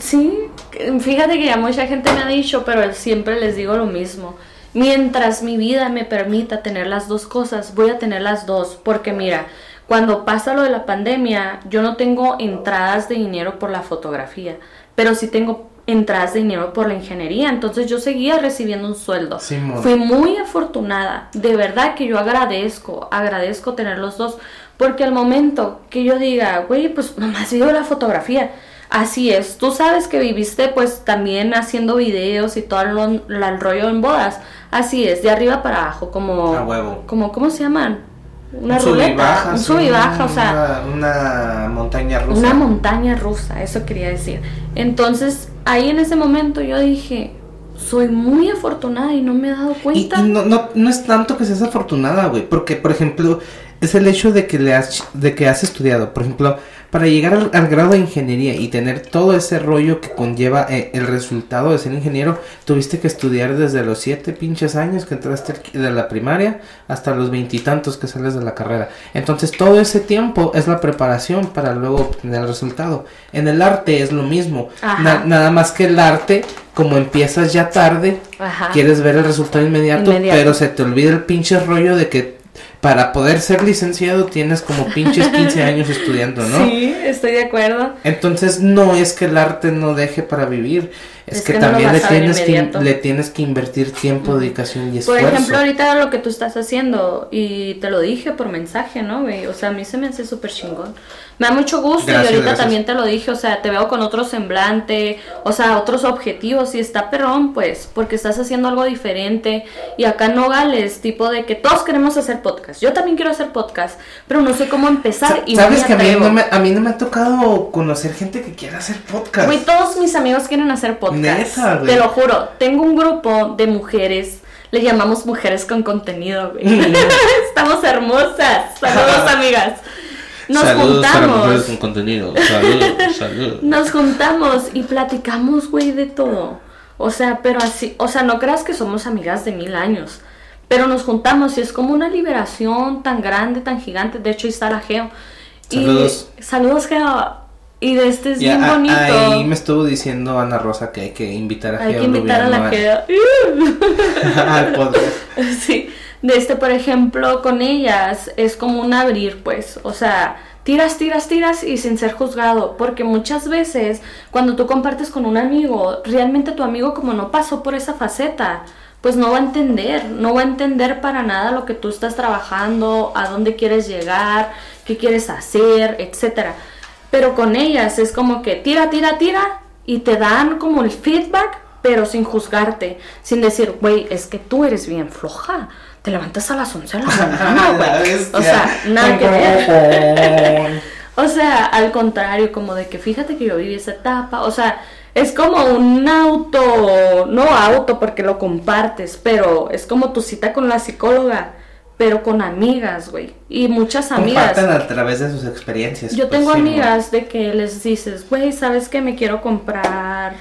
Sí, fíjate que ya mucha gente me ha dicho, pero siempre les digo lo mismo. Mientras mi vida me permita tener las dos cosas, voy a tener las dos. Porque mira, cuando pasa lo de la pandemia, yo no tengo entradas de dinero por la fotografía, pero sí tengo entradas de dinero por la ingeniería. Entonces yo seguía recibiendo un sueldo. Fui muy afortunada. De verdad que yo agradezco, agradezco tener los dos. Porque al momento que yo diga, güey, pues nomás vivo la fotografía Así es, tú sabes que viviste pues también haciendo videos y todo el, rollo en bodas. Así es, de arriba para abajo, como... huevo. Como, ¿cómo se llaman? Una ruleta, un sub y baja, o sea... Una, montaña rusa. Una montaña rusa, eso quería decir. Entonces, ahí en ese momento yo dije, soy muy afortunada y no me he dado cuenta. Y, no, no, no es tanto que seas afortunada, güey, porque, por ejemplo, es el hecho de que, le has, de que has estudiado. Por ejemplo, para llegar al, grado de ingeniería y tener todo ese rollo que conlleva eh, el resultado de ser ingeniero, tuviste que estudiar desde los siete pinches años que entraste de la primaria hasta los veintitantos que sales de la carrera. Entonces todo ese tiempo es la preparación para luego obtener el resultado. En el arte es lo mismo. nada más que el arte como empiezas ya tarde, quieres ver el resultado inmediato, pero se te olvida el pinche rollo de que para poder ser licenciado tienes como pinches 15 años estudiando, ¿no? Sí, estoy de acuerdo. Entonces no es que el arte no deje para vivir, es, que, también le tienes que, le tienes que invertir tiempo, dedicación y esfuerzo. Por ejemplo, ahorita lo que tú estás haciendo, y te lo dije por mensaje, ¿no, güey? O sea, a mí se me hace súper chingón. Me da mucho gusto y ahorita también te lo dije, o sea, te veo con otro semblante, o sea, otros objetivos y está perrón, pues, porque estás haciendo algo diferente y acá no gales, tipo de que todos queremos hacer podcast. Yo también quiero hacer podcast, pero no sé cómo empezar y Sabes que a mí, no me, a mí no me ha tocado conocer gente que quiera hacer podcast. Güey, todos mis amigos quieren hacer podcast. Te lo juro, tengo un grupo de mujeres le llamamos mujeres con contenido, güey. Mm. Estamos hermosas. Saludos, amigas. Nos juntamos. con contenido. Salud, Nos juntamos y platicamos, güey, de todo. O sea, pero así, o sea, no creas que somos amigas de mil años. Pero nos juntamos y es como una liberación tan grande, tan gigante. De hecho, ahí está la Geo. Saludos. Y, saludos, Geo. Y de este es bien bonito. Ahí me estuvo diciendo Ana Rosa que hay que invitar a Geo. Hay que invitar a la Geo. Al Sí de este, por ejemplo, con ellas es como un abrir, pues, o sea, tiras, tiras, tiras y sin ser juzgado, porque muchas veces cuando tú compartes con un amigo, realmente tu amigo como no pasó por esa faceta, pues no va a entender, no va a entender para nada lo que tú estás trabajando, a dónde quieres llegar, qué quieres hacer, etcétera. Pero con ellas es como que tira, tira, tira y te dan como el feedback, pero sin juzgarte, sin decir, güey, es que tú eres bien floja te levantas a las 11 de la mañana, güey. o sea, nada que ver. o sea, al contrario, como de que fíjate que yo viví esa etapa, o sea, es como un auto, no auto porque lo compartes, pero es como tu cita con la psicóloga, pero con amigas, güey. Y muchas amigas. Comparten a través de sus experiencias. Yo pues, tengo amigas de que les dices, güey, ¿sabes qué? Me quiero comprar,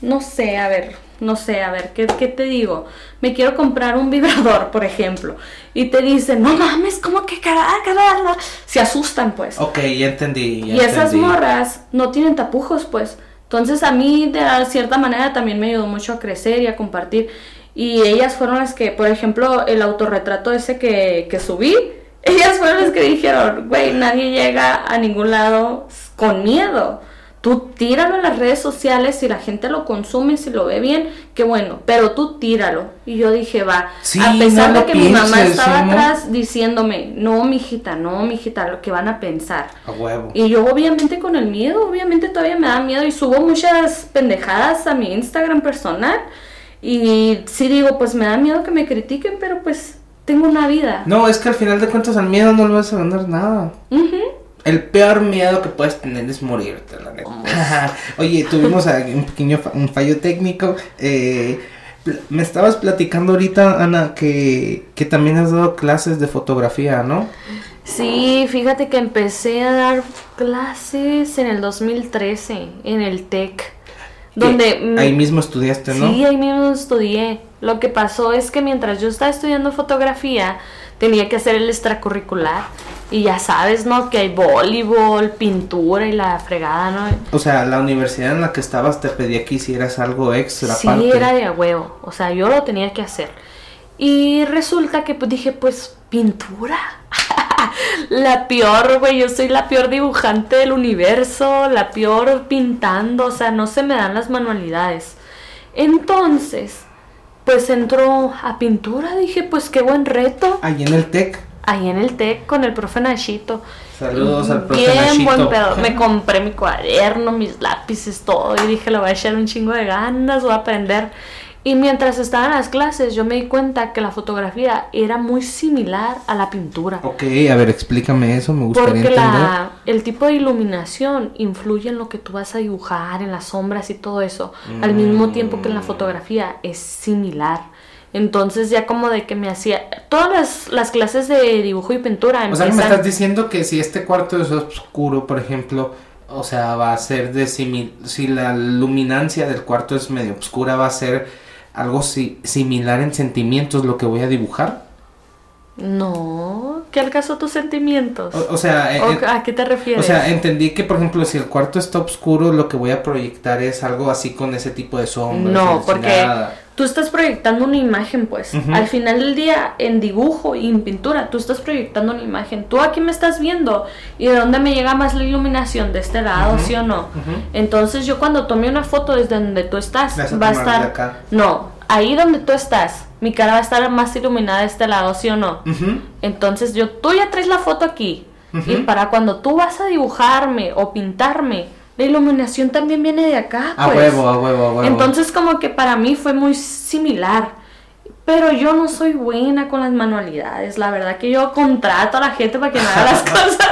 no sé, a ver, no sé, a ver, ¿qué, te digo? Me quiero comprar un vibrador, por ejemplo. Y te dicen, no mames, ¿cómo que carajo? Se asustan, pues. Ok, ya entendí. y esas morras no tienen tapujos, pues. Entonces a mí, de cierta manera, también me ayudó mucho a crecer y a compartir. Y ellas fueron las que, por ejemplo, el autorretrato ese que, que subí, ellas fueron las que dijeron, güey, nadie llega a ningún lado con miedo. Tú tíralo en las redes sociales, si la gente lo consume, si lo ve bien, qué bueno, pero tú tíralo. Y yo dije, va, a pesar de que mi mamá estaba atrás diciéndome, no, mijita, no, mijita, lo que van a pensar. A huevo. Y yo obviamente con el miedo, obviamente todavía me da miedo y subo muchas pendejadas a mi Instagram personal. Y sí digo, pues me da miedo que me critiquen, pero pues tengo una vida. No, es que al final de cuentas al miedo no le vas a ganar nada. El peor miedo que puedes tener es morirte, la neta. Oye, tuvimos un pequeño un fallo técnico. Eh, me estabas platicando ahorita, Ana, que, que también has dado clases de fotografía, ¿no? Sí, fíjate que empecé a dar clases en el 2013 en el TEC. Donde ahí mismo estudiaste, ¿no? Sí, ahí mismo estudié. Lo que pasó es que mientras yo estaba estudiando fotografía, tenía que hacer el extracurricular Y ya sabes, ¿no? Que hay voleibol, pintura y la fregada, ¿no? O sea, la universidad en la que estabas te pedía que hicieras algo extra. Sí, aparte. era de a huevo. O sea, yo lo tenía que hacer. Y resulta que pues dije, pues, pintura. la peor, güey. Yo soy la peor dibujante del universo. La peor pintando. O sea, no se me dan las manualidades. Entonces, pues entró a pintura. Dije, pues qué buen reto. Ahí en el TEC. Ahí en el TEC con el profe Nachito. Saludos al profe Bien Nachito. buen pedo. Me compré mi cuaderno, mis lápices, todo. Y dije, le voy a echar un chingo de ganas, voy a aprender. Y mientras estaba en las clases, yo me di cuenta que la fotografía era muy similar a la pintura. Ok, a ver, explícame eso, me gustaría Porque entender. la, el tipo de iluminación influye en lo que tú vas a dibujar, en las sombras y todo eso, al mismo tiempo que en la Mm. fotografía es similar. Entonces ya como de que me hacía... Todas las, las clases de dibujo y pintura O sea, me empiezan- estás diciendo que si este cuarto es oscuro, por ejemplo, o sea, va a ser de simi- si la luminancia del cuarto es medio oscura, va a ser algo si- similar en sentimientos lo que voy a dibujar. No, ¿qué alcanzó tus sentimientos? O, o sea, eh, ¿O ¿A qué te o refieres? sea, entendí que, por ejemplo, si el cuarto está oscuro, lo que voy a proyectar es algo así con ese tipo de sombras. no, porque. Tú estás proyectando una imagen, pues. Al final del día, en dibujo y en pintura, tú estás proyectando una imagen. Tú aquí me estás viendo y de dónde me llega más la iluminación, de este lado. ¿sí o no? Entonces yo cuando tome una foto desde donde tú estás, a va a estar... acá. No, ahí donde tú estás, mi cara va a estar más iluminada de este lado, ¿sí o no? Entonces yo, tú ya traes la foto aquí. Y para cuando tú vas a dibujarme o pintarme, la iluminación también viene de acá. A pues. huevo, a huevo, a huevo. Entonces como que para mí fue muy similar. Pero yo no soy buena con las manualidades. La verdad que yo contrato a la gente para que me haga las cosas.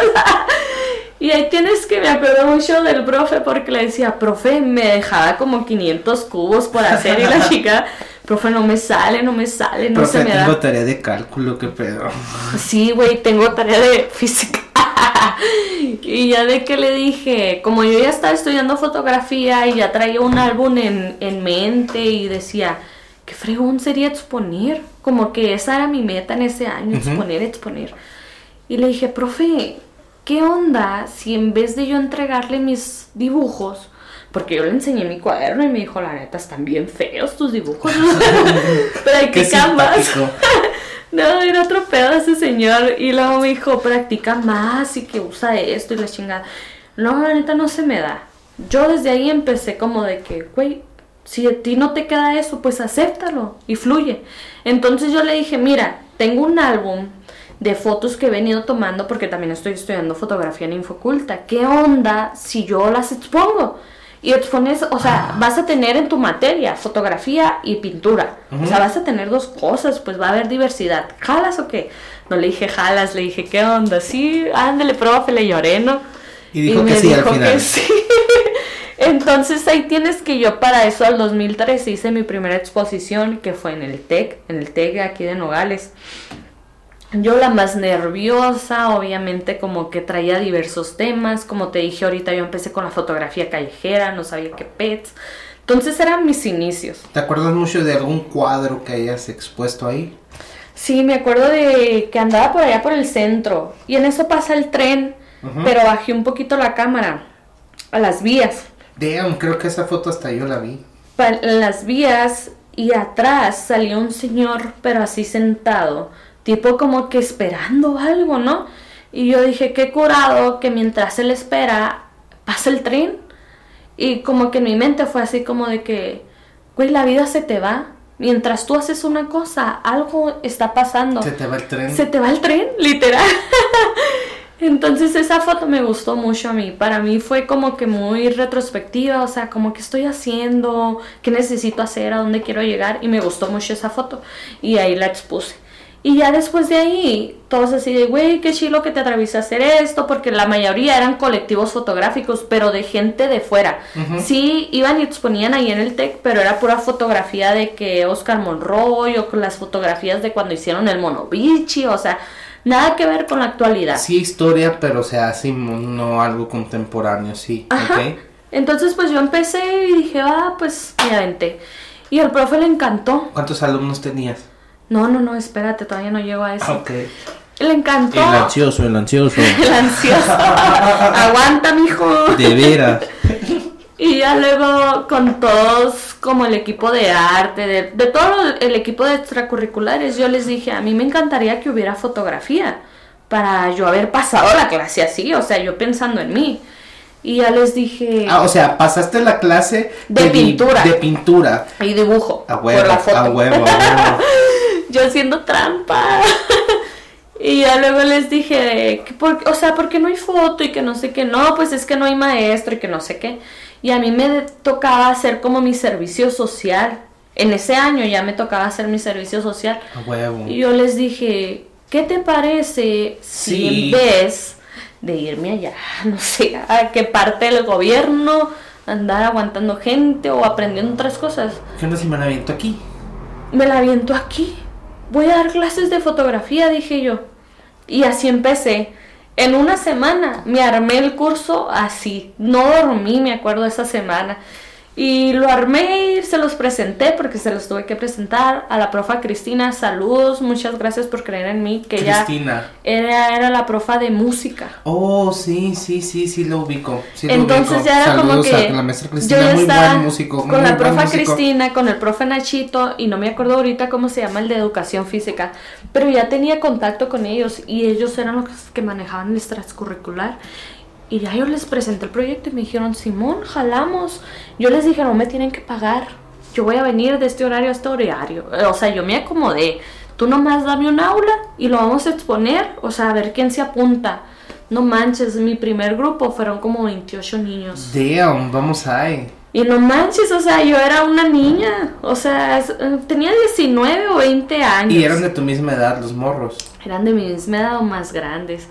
y ahí tienes que me acuerdo mucho del profe porque le decía, profe, me dejaba como 500 cubos por hacer y la chica, profe, no me sale, no me sale, no Profe, se me tengo da. tarea de cálculo, qué pedo. Sí, güey, tengo tarea de física. Y ya de que le dije, como yo ya estaba estudiando fotografía y ya traía un álbum en, en mente y decía, qué fregón sería exponer. Como que esa era mi meta en ese año, exponer, exponer. Y le dije, profe, ¿qué onda si en vez de yo entregarle mis dibujos, porque yo le enseñé mi cuaderno y me dijo, la neta, están bien feos tus dibujos. Qué Practica más. simpático. No, era otro pedo ese señor. Y luego me dijo, practica más y que usa esto y la chingada. No, la neta no se me da. Yo desde ahí empecé como de que, güey, si a ti no te queda eso, pues acéptalo y fluye. Entonces yo le dije, mira, tengo un álbum de fotos que he venido tomando porque también estoy estudiando fotografía en Infoculta. ¿Qué onda si yo las expongo? Y expones, o sea, vas a tener en tu materia fotografía y pintura. O sea, vas a tener dos cosas, pues va a haber diversidad. ¿Jalas o qué? No le dije jalas, le dije, ¿qué onda? Sí, ándale, profe, le lloré, ¿no? Y dijo me que sí al dijo final. que sí. Entonces ahí tienes que yo para eso al 2003 hice mi primera exposición que fue en el TEC, en el TEC aquí de Nogales. Yo la más nerviosa, obviamente como que traía diversos temas, como te dije ahorita yo empecé con la fotografía callejera, no sabía qué pets. Entonces eran mis inicios. ¿Te acuerdas mucho de algún cuadro que hayas expuesto ahí? Sí, me acuerdo de que andaba por allá por el centro y en eso pasa el tren, pero bajé un poquito la cámara a las vías. Damn, creo que esa foto hasta yo la vi. pa- en las vías y atrás salió un señor, pero así sentado, tipo como que esperando algo, ¿no? Y yo dije, qué curado que mientras él espera, pasa el tren. Y como que en mi mente fue así como de que, güey, la vida se te va. Mientras tú haces una cosa, algo está pasando. Se te va el tren. Se te va el tren, literal. Entonces esa foto me gustó mucho a mí. Para mí fue como que muy retrospectiva, o sea, como que estoy haciendo, qué necesito hacer, a dónde quiero llegar. Y me gustó mucho esa foto. Y ahí la expuse. Y ya después de ahí, todos así de, güey, qué chilo que te atraviesa a hacer esto, porque la mayoría eran colectivos fotográficos, pero de gente de fuera. Ujú. Sí, iban y exponían ahí en el TEC, pero era pura fotografía de que Oscar Monroy o con las fotografías de cuando hicieron el Monovici, o sea, nada que ver con la actualidad. Sí, historia, pero o sea, sí, no algo contemporáneo, sí. Ajá. Entonces, pues yo empecé y dije, ah, pues me aventé. Y al profe le encantó. ¿Cuántos alumnos tenías? No, no, no, espérate, todavía no llego a eso. Ok. Le encantó. El ansioso, el ansioso. El ansioso. Aguanta, mijo. De veras. Y ya luego con todos, como el equipo de arte, de, de todo el equipo de extracurriculares, yo les dije, a mí me encantaría que hubiera fotografía para yo haber pasado la clase así, o sea, yo pensando en mí. Y ya les dije... Ah, o sea, pasaste la clase De pintura. De pintura. Y dibujo. A huevo, por la foto. a huevo, a huevo. yo haciendo trampa. y ya luego les dije, que por- o sea, ¿por qué no hay foto? Y que no sé qué. No, pues es que no hay maestro y que no sé qué. Y a mí me tocaba hacer como mi servicio social. En ese año ya me tocaba hacer mi servicio social. A huevo. Y yo les dije, ¿qué te parece si Sí. en vez de irme allá, no sé, a qué parte del gobierno, andar aguantando gente o aprendiendo otras cosas, ¿Qué onda si me la aviento aquí? me la aviento aquí? Voy a dar clases de fotografía, dije yo. Y así empecé. En una semana me armé el curso así. No dormí, me acuerdo, esa semana. Y lo armé y se los presenté porque se los tuve que presentar a la profa Cristina. Saludos, muchas gracias por creer en mí. Que ella Cristina. era, era la profa de música. Oh, sí, sí, sí, sí lo ubico. sí lo Entonces ubico. ya era como que a la maestra yo Cristina, muy buen músico. con muy la profa músico. Cristina, con el profe Nachito y no me acuerdo ahorita cómo se llama el de educación física, pero ya tenía contacto con ellos y ellos eran los que manejaban el extracurricular. Y ya yo les presenté el proyecto y me dijeron, Simón, jalamos. Yo les dije, no me tienen que pagar. Yo voy a venir de este horario a este horario. Eh, O sea, yo me acomodé. Tú nomás dame un aula y lo vamos a exponer. O sea, a ver quién se apunta. No manches, mi primer grupo fueron como 28 niños. Damn, vamos ahí. Y no manches, o sea, yo era una niña. O sea, eh, tenía 19 o 20 años. Y eran de tu misma edad los morros. Eran de mi misma edad o más grandes.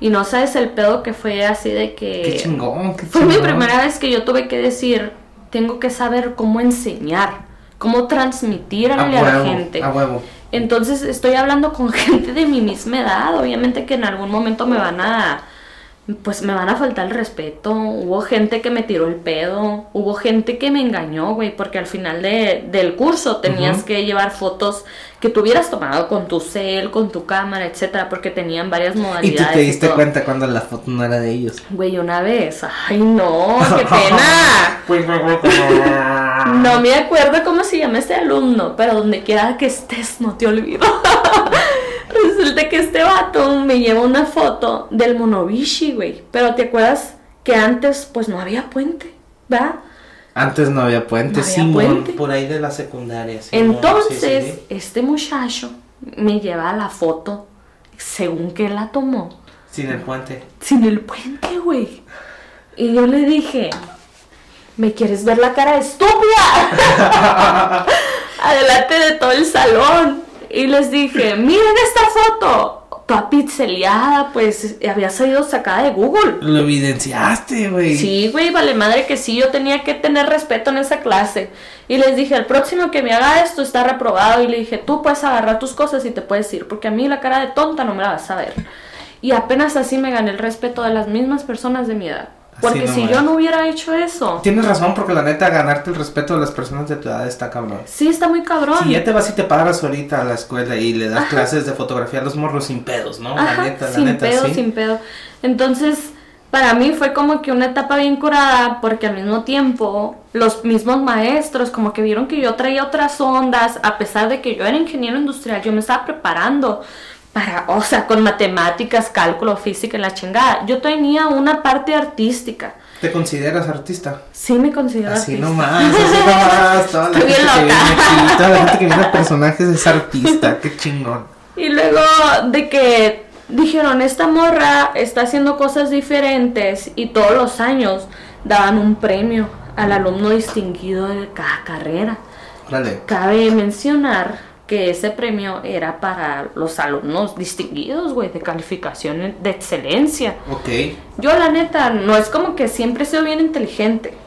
Y no sabes el pedo que fue así de que... Qué chingón, qué Fue mi primera vez que yo tuve que decir, tengo que saber cómo enseñar, cómo transmitir A a la gente. a huevo. Entonces estoy hablando con gente de mi misma edad, obviamente que en algún momento me van a pues me van a faltar el respeto. Hubo gente que me tiró el pedo, hubo gente que me engañó, güey, porque al final de- del curso tenías que llevar fotos que tú hubieras tomado con tu cel, con tu cámara, etcétera, porque tenían varias Y modalidades. tú te diste cuenta cuando la foto no era de ellos. Güey, una vez, ay no, qué pena. No me acuerdo cómo se llama este alumno, pero donde quiera que estés, no te olvido. Resulta que este vato me lleva una foto del Monobishi, güey. Pero te acuerdas que antes, pues no había puente, ¿verdad? Antes no había puente, No había Simón, puente. por ahí de la secundaria. Simón, Entonces, sí, sí, sí. este muchacho me lleva la foto, según que la tomó, Sin el puente. sin el puente, güey. Y yo le dije, ¿me quieres ver la cara estúpida? Adelante de todo el salón. Y les dije, miren esta foto. Toda pixeleada, pues había salido sacada de Google. Lo evidenciaste, güey. Sí, güey, vale madre que sí, yo tenía que tener respeto en esa clase. Y les dije, el próximo que me haga esto está reprobado. Y le dije, tú puedes agarrar tus cosas y te puedes ir, porque a mí la cara de tonta no me la vas a ver. Y apenas así me gané el respeto de las mismas personas de mi edad. Porque si yo no hubiera hecho eso, Tienes razón, porque la neta, ganarte el respeto de las personas de tu edad está cabrón. sí está muy cabrón. Si ya te vas y te paras ahorita a la escuela y le das clases de fotografía a los morros sin pedos, ¿no? Ajá, la neta, la sin neta, pedo, sí. sin pedo. Entonces, para mí fue como que una etapa bien curada, porque al mismo tiempo los mismos maestros como que vieron que yo traía otras ondas, a pesar de que yo era ingeniero industrial, yo me estaba preparando para, o sea, con matemáticas, cálculo, física y la chingada. Yo tenía una parte artística. ¿Te consideras artista? Sí me considero Así artista. nomás, así nomás. Toda la Estoy gente bien que viene loca. aquí, toda la gente que viene a personajes es artista. Qué chingón. Y luego de que dijeron, esta morra está haciendo cosas diferentes y todos los años daban un premio al alumno distinguido de cada carrera. Órale. Cabe mencionar que ese premio era para los alumnos distinguidos, güey, de calificación de excelencia. Ok. Yo la neta, no es como que siempre he sido bien inteligente,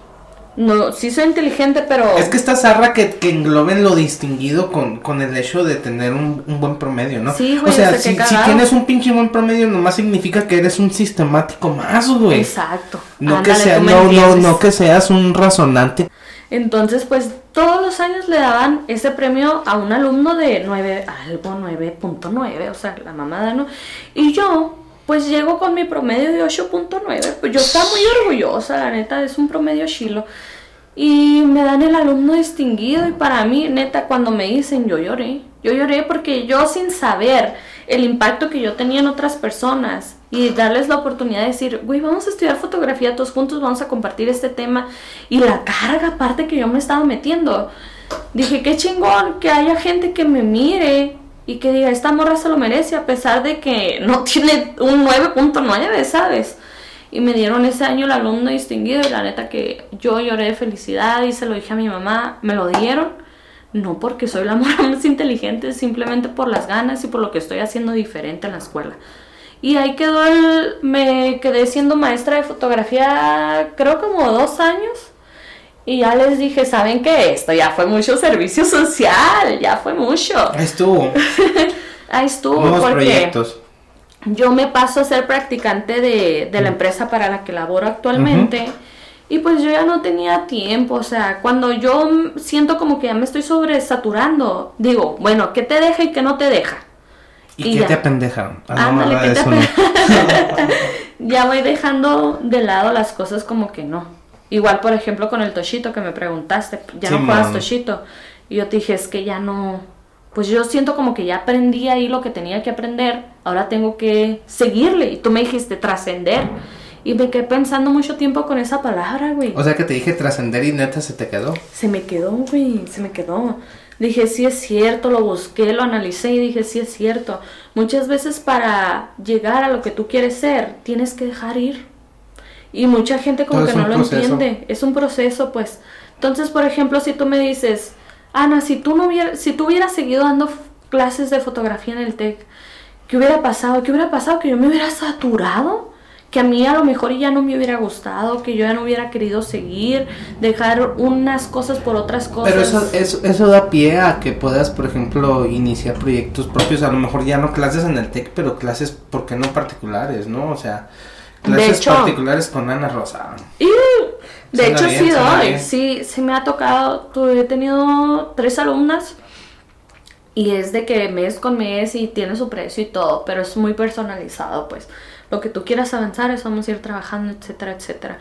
No, sí soy inteligente, pero... Es que esta zarra que, que engloben lo distinguido con, con el hecho de tener un, un buen promedio, ¿no? Sí, güey, O sea, si, si tienes un pinche buen promedio, nomás significa que eres un sistemático más, güey. Exacto. No que sea, no, no, no que seas un razonante. Entonces, pues todos los años le daban ese premio a un alumno de 9, algo 9.9, o sea, la mamada, ¿no? Y yo, pues llego con mi promedio de 8.9, pues yo estaba muy orgullosa, la neta, es un promedio chilo. Y me dan el alumno distinguido y para mí, neta, cuando me dicen, yo lloré. Yo lloré porque yo sin saber el impacto que yo tenía en otras personas y darles la oportunidad de decir, güey, vamos a estudiar fotografía todos juntos, vamos a compartir este tema y la carga aparte que yo me estaba metiendo. Dije, qué chingón que haya gente que me mire y que diga, esta morra se lo merece a pesar de que no tiene un 9.9, ¿sabes? Y me dieron ese año el alumno distinguido y la neta que yo lloré de felicidad y se lo dije a mi mamá, me lo dieron. No porque soy la más inteligente, simplemente por las ganas y por lo que estoy haciendo diferente en la escuela. Y ahí quedó el... Me quedé siendo maestra de fotografía creo como dos años. Y ya les dije, ¿saben qué? Esto ya fue mucho servicio social, ya fue mucho. Ahí estuvo. Ahí estuvo, Nuevos porque proyectos. yo me paso a ser practicante de, de la empresa para la que laboro actualmente. Y pues yo ya no tenía tiempo, o sea, cuando yo siento como que ya me estoy sobresaturando, digo, bueno, ¿qué te deja y qué no te deja? ¿Y, y qué ya. te apendejaron? Ah, Ándale. ¿qué te ya voy dejando de lado las cosas como que no. Igual, por ejemplo, con el Toshito que me preguntaste, ya no juegas Toshito. Y yo te dije, es que ya no. Pues yo siento como que ya aprendí ahí lo que tenía que aprender, ahora tengo que seguirle. Y tú me dijiste trascender. Y me quedé pensando mucho tiempo con esa palabra, güey. O sea que te dije trascender y neta se te quedó. Se me quedó, güey, se me quedó. Dije, sí es cierto, lo busqué, lo analicé y dije, sí es cierto. Muchas veces para llegar a lo que tú quieres ser, tienes que dejar ir. Y mucha gente como Todo que no lo proceso. entiende. Es un proceso, pues. Entonces, por ejemplo, si tú me dices, Ana, si tú no hubieras, si tú hubieras seguido dando clases de fotografía en el TEC, ¿qué hubiera pasado? ¿Qué hubiera pasado? Que yo me hubiera saturado, que a mí a lo mejor ya no me hubiera gustado, que yo ya no hubiera querido seguir, dejar unas cosas por otras cosas. Pero eso, eso, eso da pie a que puedas, por ejemplo, iniciar proyectos propios. A lo mejor ya no clases en el TEC, pero clases, ¿por qué no particulares, no? O sea, clases hecho- particulares con Ana Rosa. Y de hecho bien, sí doy, sí, sí me ha tocado, tu- he tenido tres alumnas y es de que mes con mes y tiene su precio y todo, pero es muy personalizado, pues lo que tú quieras avanzar es vamos a ir trabajando, etcétera, etcétera.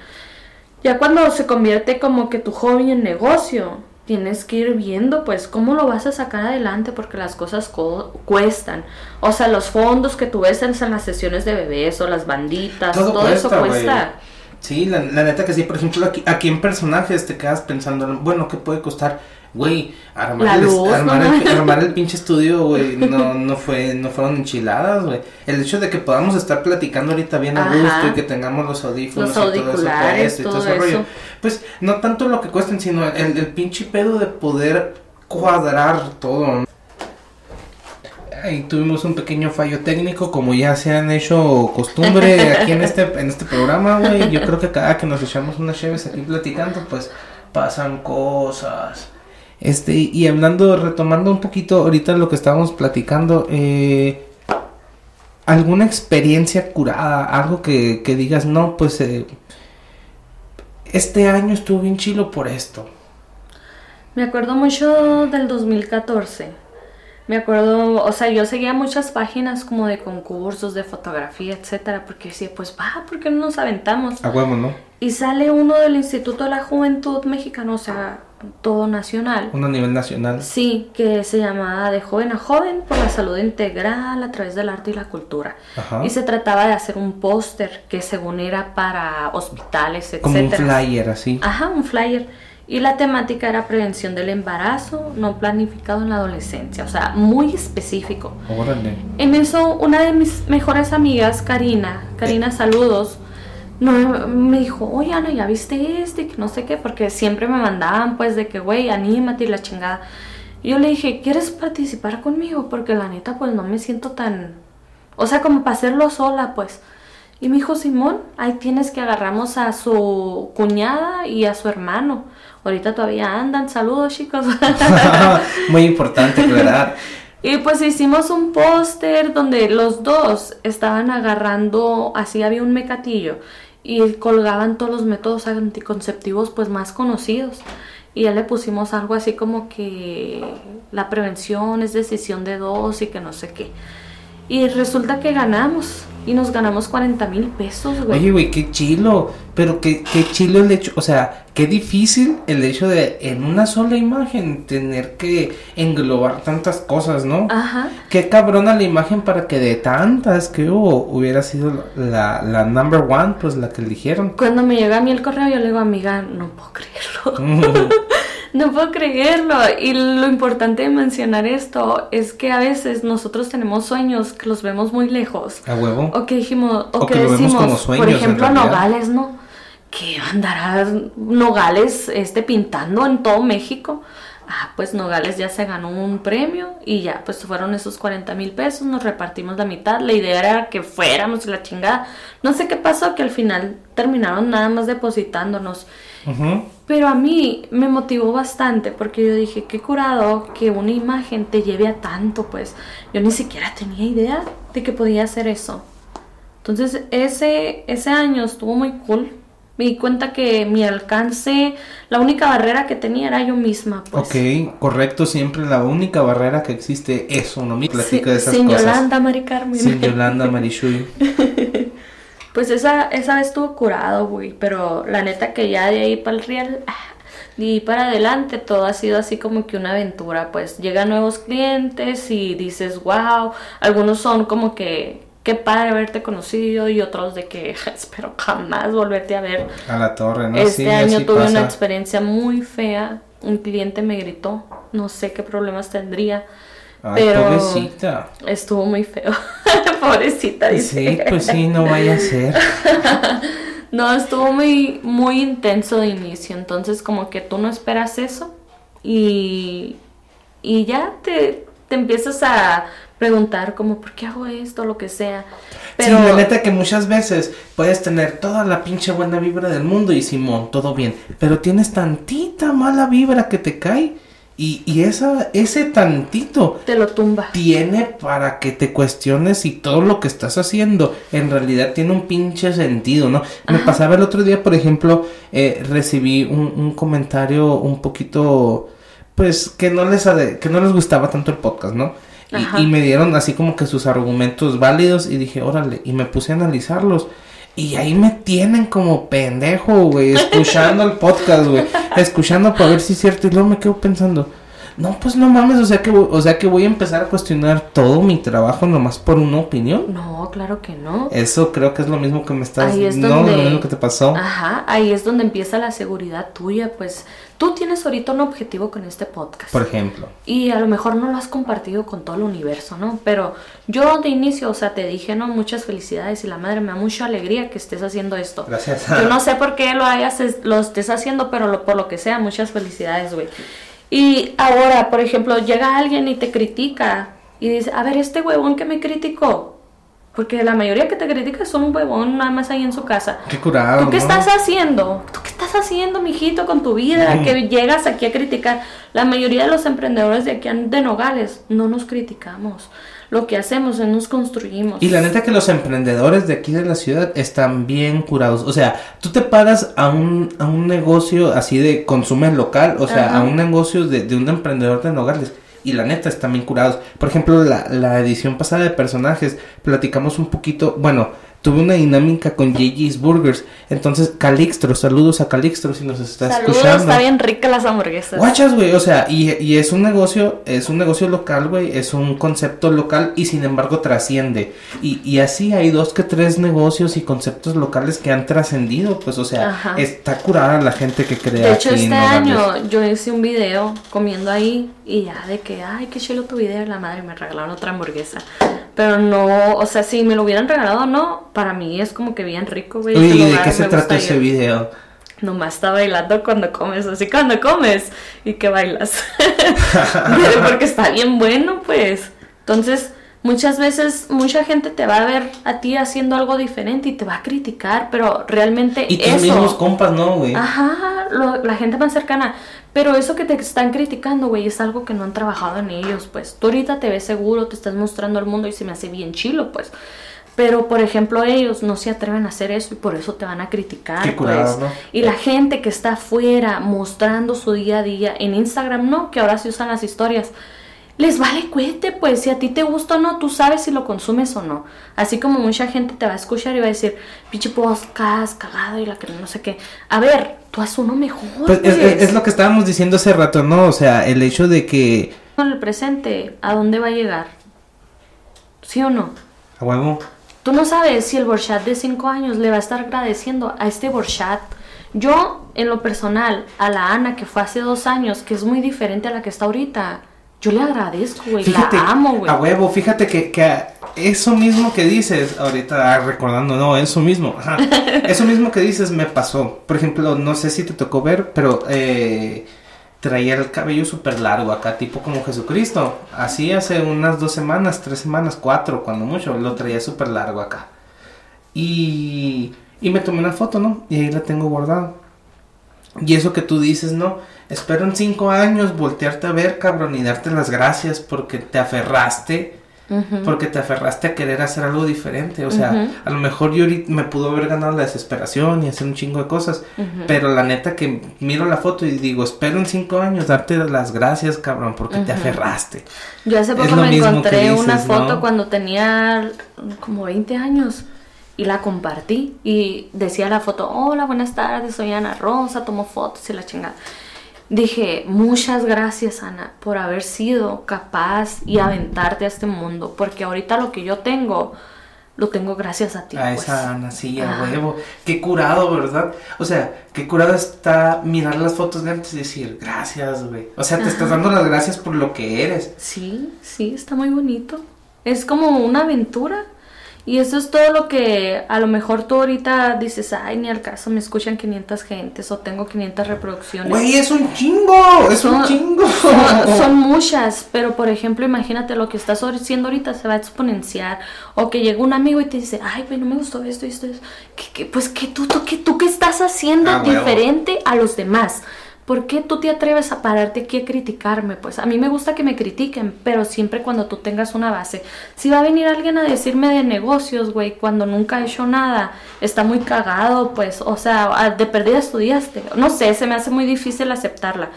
Ya cuando se convierte como que tu hobby en negocio, tienes que ir viendo pues cómo lo vas a sacar adelante porque las cosas co- cuestan. O sea, los fondos que tú ves en, las sesiones de bebés o las banditas, todo, Todo eso cuesta, güey. cuesta. Sí, la, la neta que sí. Por ejemplo, aquí, aquí en personajes te quedas pensando, bueno, ¿qué puede costar? Güey, armar, el, armar, ¿no? el, armar el pinche estudio, güey, no, no fue, no fueron enchiladas, güey. El hecho de que podamos estar platicando ahorita bien a gusto y que tengamos los audífonos Los y todo eso y todo todo ese rollo. eso. Pues no tanto lo que cuesten, sino el, el pinche pedo de poder cuadrar todo. Ahí tuvimos un pequeño fallo técnico, como ya se han hecho costumbre aquí en este, en este programa, güey. Yo creo que cada que nos echamos unas cheves aquí platicando, pues pasan cosas. Este, y hablando, retomando un poquito ahorita lo que estábamos platicando, eh, alguna experiencia curada, algo que, que digas, no, pues eh, este año estuvo bien chilo por esto. Me acuerdo mucho del 2014. Me acuerdo, o sea, yo seguía muchas páginas como de concursos, de fotografía, etcétera, porque decía, pues va, ¿por qué no nos aventamos? A huevo, ¿no? Y sale uno del Instituto de la Juventud Mexicano, o sea, todo nacional. Uno a nivel nacional. Sí, que se llamaba De Joven a Joven por la salud integral a través del arte y la cultura. Ajá. Y se trataba de hacer un póster que según era para hospitales, etcétera. Como un flyer así. Ajá, un flyer. Y la temática era prevención del embarazo no planificado en la adolescencia, o sea, muy específico. Órale. En eso, una de mis mejores amigas, Karina, Karina, saludos, no, me dijo, oye Ana, ¿ya viste este? Que no sé qué, porque siempre me mandaban pues de que, güey, anímate y la chingada. Yo le dije, ¿quieres participar conmigo? Porque la neta, pues no me siento tan... O sea, como para hacerlo sola, pues. Y me dijo, Simón, ahí tienes que agarramos a su cuñada y a su hermano. Ahorita todavía andan. Saludos, chicos. Muy importante, ¿verdad? Y pues hicimos un póster donde los dos estaban agarrando, así había un mecatillo, y colgaban todos los métodos anticonceptivos pues más conocidos. Y ya le pusimos algo así como que la prevención es decisión de dos y que no sé qué. Y resulta que ganamos. Y nos ganamos 40 mil pesos, güey. Oye, güey, qué chilo. Pero qué, qué chilo el hecho. O sea, qué difícil el hecho de en una sola imagen tener que englobar tantas cosas, ¿no? Ajá. Qué cabrona la imagen para que de tantas que hubo hubiera sido la, la number one, pues la que eligieron. Cuando me llega a mí el correo, yo le digo, amiga, no puedo creerlo. No puedo creerlo. Y lo importante de mencionar esto es que a veces nosotros tenemos sueños que los vemos muy lejos. A huevo. O que dijimos, o, O que, decimos, como sueños, por ejemplo. Nogales, ¿no? Que andará Nogales este pintando en todo México. Ah, pues Nogales ya se ganó un premio y ya, pues fueron esos 40 mil pesos, nos repartimos la mitad. La idea era que fuéramos la chingada. No sé qué pasó, que al final terminaron nada más depositándonos. Ujú. Pero a mí me motivó bastante porque yo dije, qué curado que una imagen te lleve a tanto, pues yo ni siquiera tenía idea de que podía hacer eso. Entonces ese, ese año estuvo muy cool. Me di cuenta que mi alcance, la única barrera que tenía era yo misma, pues. Ok, correcto, siempre la única barrera que existe es uno mismo. Sí, Platica de esas sin cosas. Yolanda, Mari Carmen. Sin Yolanda Marishui. Pues esa, esa vez estuvo curado, güey. Pero la neta que ya de ahí para el real, de ahí para adelante, todo ha sido así como que una aventura. Pues llegan nuevos clientes y dices, wow. Algunos son como que, qué padre haberte conocido. Y otros de que espero jamás volverte a ver. A la torre, ¿no? este Sí, año tuve pasa. una experiencia muy fea. Un cliente me gritó. No sé qué problemas tendría. Ay, pero pobrecita. estuvo muy feo. Pobrecita, dice. Sí, pues sí, no vaya a ser. No, estuvo muy, muy intenso de inicio, entonces como que tú no esperas eso y, y ya te, te empiezas a preguntar como, ¿por qué hago esto? Lo que sea. Pero Sí, la neta que muchas veces puedes tener toda la pinche buena vibra del mundo y Simón, todo bien, pero tienes tantita mala vibra que te cae y, y esa, ese tantito te lo tumba. tiene para que te cuestiones si todo lo que estás haciendo en realidad tiene un pinche sentido, ¿no? Me pasaba el otro día, por ejemplo, eh, recibí un, un comentario un poquito, pues, que no les que no les gustaba tanto el podcast, ¿no? Y, y me dieron así como que sus argumentos válidos y dije, órale, y me puse a analizarlos. Y ahí me tienen como pendejo, güey, escuchando el podcast, güey, escuchando para ver si es cierto. Y luego me quedo pensando, no, pues no mames, o sea que, voy- o sea que voy a empezar a cuestionar todo mi trabajo nomás por una opinión. No, claro que no. Eso creo que es lo mismo que me estás, Ahí es no, donde- lo mismo que te pasó. Ajá, ahí es donde empieza la seguridad tuya, pues tú tienes ahorita un objetivo con este podcast. Por ejemplo. Y a lo mejor no lo has compartido con todo el universo, ¿no? Pero yo de inicio, o sea, te dije, no, muchas felicidades y la madre me da mucha alegría que estés haciendo esto. Gracias. Yo no sé por qué lo hayas, lo estés haciendo, pero lo- por lo que sea, muchas felicidades, güey. Y ahora, por ejemplo, llega alguien y te critica y dice, a ver, este huevón que me criticó. Porque la mayoría que te critica son un huevón nada más ahí en su casa. Qué curado. ¿Tú qué ¿no? estás haciendo? ¿Tú qué estás haciendo, mijito, con tu vida? Que llegas aquí a criticar. La mayoría de los emprendedores de aquí de Nogales no nos criticamos. Lo que hacemos nos construimos. Y la neta que los emprendedores de aquí de la ciudad están bien curados. O sea, tú te paras a un, a un negocio así de consumo local, o sea, Ajá. a un negocio de, de un emprendedor de Nogales. Y la neta están bien curados. Por ejemplo, la, la edición pasada de personajes, platicamos un poquito, bueno, tuve una dinámica con JJ's Burgers. Entonces, Calixtro, saludos a Calixtro si nos está Saludos, escuchando. está bien rica las hamburguesas. Guachas, güey, o sea, y, y es un negocio, es un negocio local, güey, es un concepto local y sin embargo trasciende. Y, y así hay dos que tres negocios y conceptos locales que han trascendido, pues, o sea, Ajá. está curada la gente que crea. De hecho, aquí este Nogales. año yo hice un video comiendo ahí y ya de que, ay, qué chulo tu video, la madre me regalaron otra hamburguesa. Pero no, o sea, si me lo hubieran regalado o no, para mí es como que bien rico, güey. ¿y de lugar qué se trata ese ir. video? Nomás está bailando cuando comes, así cuando comes y que bailas. Pero Porque está bien bueno, pues. Entonces, Muchas veces, mucha gente te va a ver a ti haciendo algo diferente y te va a criticar, pero realmente Y tus eso... mismos compas, ¿no, güey? Ajá, lo- la gente más cercana. Pero eso que te están criticando, güey, es algo que no han trabajado en ellos, pues. Tú ahorita te ves seguro, te estás mostrando al mundo y se me hace bien chilo, pues. Pero, por ejemplo, ellos no se atreven a hacer eso y por eso te van a criticar, Qué curado, pues. ¿no? Y la gente que está afuera mostrando su día a día en Instagram, no, que ahora se usan las historias. Les vale cuete, pues, si a ti te gusta o no, tú sabes si lo consumes o no. Así como mucha gente te va a escuchar y va a decir, pinche podcast, cagado y la que no sé qué. A ver, tú haz uno mejor. Pues es, pues. es- es lo que estábamos diciendo hace rato, ¿no? O sea, el hecho de que... Con el presente, ¿a dónde va a llegar? ¿Sí o no? A huevo. Tú no sabes si el Borchat de 5 años le va a estar agradeciendo a este Borchat. Yo, en lo personal, a la Ana que fue hace dos años, que es muy diferente a la que está ahorita, yo le agradezco, güey. Fíjate, La amo, güey. a huevo, fíjate que, que eso mismo que dices, ahorita ah, recordando, no, eso mismo, ajá, eso mismo que dices me pasó. Por ejemplo, no sé si te tocó ver, pero eh, traía el cabello súper largo acá, tipo como Jesucristo. Así hace unas dos semanas, tres semanas, cuatro, cuando mucho, lo traía súper largo acá. Y, y me tomé una foto, ¿no? Y ahí la tengo guardada. Y eso que tú dices, ¿no? Espero en cinco años voltearte a ver, cabrón, y darte las gracias porque te aferraste, porque te aferraste a querer hacer algo diferente. O sea, a lo mejor yo ahorita me pudo haber ganado la desesperación y hacer un chingo de cosas, pero la neta que miro la foto y digo, espero en cinco años darte las gracias, cabrón, porque te aferraste. Yo hace poco me encontré una foto ¿no? cuando tenía como 20 años y la compartí y decía la foto, hola, buenas tardes, soy Ana Rosa, tomo fotos y la chingada. Dije, muchas gracias Ana por haber sido capaz y aventarte a este mundo, porque ahorita lo que yo tengo, lo tengo gracias a ti. A pues. esa Ana, sí, a huevo. Qué curado, ¿verdad? O sea, qué curado está mirar las fotos de antes y decir, gracias, güey. O sea, te estás dando las gracias por lo que eres. Sí, sí, está muy bonito. Es como una aventura. Y eso es todo lo que a lo mejor tú ahorita dices, ay, ni al caso me escuchan 500 gentes o tengo 500 reproducciones. Güey, es un chingo, es un Son- chingo. Son, son muchas, pero por ejemplo, imagínate lo que estás haciendo ahorita se va a exponenciar. O que llega un amigo y te dice, ay, güey, no me gustó esto, esto, esto. ¿Qué, qué? Pues que tú, tú, ¿qué, tú qué estás haciendo Ah, diferente a los demás. ¿Por qué tú te atreves a pararte aquí a criticarme? Pues a mí me gusta que me critiquen, pero siempre cuando tú tengas una base. Si va a venir alguien a decirme de negocios, güey, cuando nunca he hecho nada, está muy cagado, pues, o sea, de perdida estudiaste. No sé, se me hace muy difícil aceptarla.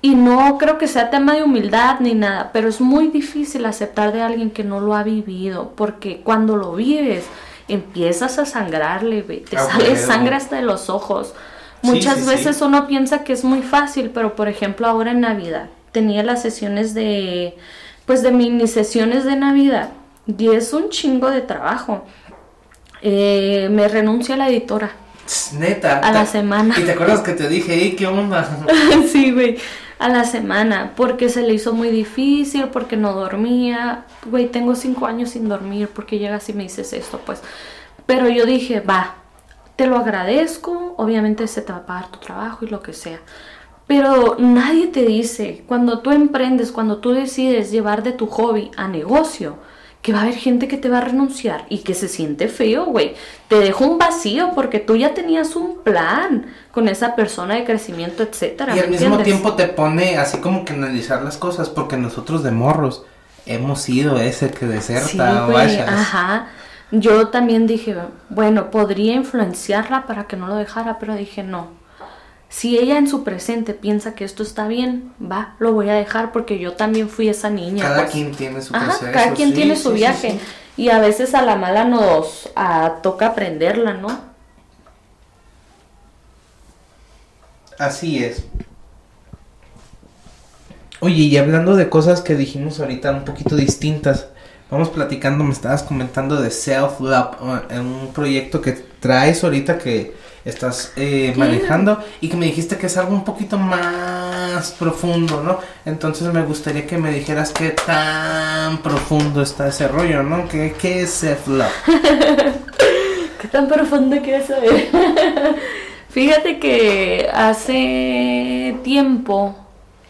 Y no creo que sea tema de humildad ni nada, pero es muy difícil aceptar de alguien que no lo ha vivido, porque cuando lo vives empiezas a sangrarle, güey, te Ah, sale sangre hasta de los ojos. Muchas sí, sí. veces uno piensa que es muy fácil, pero por ejemplo ahora en Navidad tenía las sesiones de, pues de mini sesiones de Navidad y es un chingo de trabajo. Eh, me renuncia la editora. Neta. A la semana. Y te acuerdas que te dije, ey, ¿qué onda? sí, güey. A la semana, porque se le hizo muy difícil, porque no dormía. Güey, tengo cinco años sin dormir, porque llegas y me dices esto, pues. Pero yo dije, va, te lo agradezco, obviamente se te va a pagar tu trabajo y lo que sea. Pero nadie te dice, cuando tú emprendes, cuando tú decides llevar de tu hobby a negocio, que va a haber gente que te va a renunciar y que se siente feo, güey. Te deja un vacío porque tú ya tenías un plan con esa persona de crecimiento, etcétera. Y ¿me al mismo entiendes? tiempo te pone así como que analizar las cosas, porque nosotros de morros hemos sido ese que deserta, Sí, o ajá. Yo también dije, bueno, podría influenciarla para que no lo dejara, pero dije, no. Si ella en su presente piensa que esto está bien, va, lo voy a dejar porque yo también fui esa niña. Cada pues. quien tiene su Ajá, proceso. cada quien sí, tiene su sí, viaje. sí. Y a veces a la mala nos toca aprenderla, ¿no? Así es. Oye, y hablando de cosas que dijimos ahorita un poquito distintas, vamos platicando, me estabas comentando de Self Love, un proyecto que traes ahorita que estás eh, manejando y que me dijiste que es algo un poquito más profundo, ¿no? Entonces me gustaría que me dijeras qué tan profundo está ese rollo, ¿no? ¿Qué, qué es Self Love? ¿Qué tan profundo quieres saber? Fíjate que hace tiempo,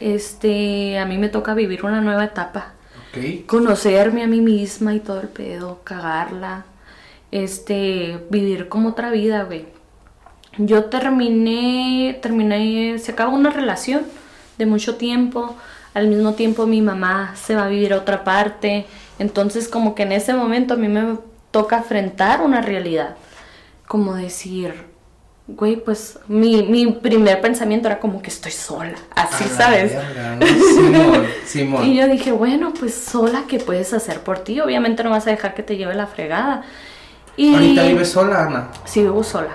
este, a mí me toca vivir una nueva etapa. Conocerme a mí misma y todo el pedo, cagarla, este, vivir como otra vida, güey. Yo terminé, terminé, se acabó una relación de mucho tiempo, al mismo tiempo mi mamá se va a vivir a otra parte, entonces como que en ese momento a mí me toca enfrentar una realidad, como decir, güey, pues mi, mi primer pensamiento era como que estoy sola, así, ¿sabes? Simón, Simón. Y yo dije, bueno, pues sola, ¿qué puedes hacer por ti? Obviamente no vas a dejar que te lleve la fregada. Y Ahorita vives sola, Ana. sí, vivo sola.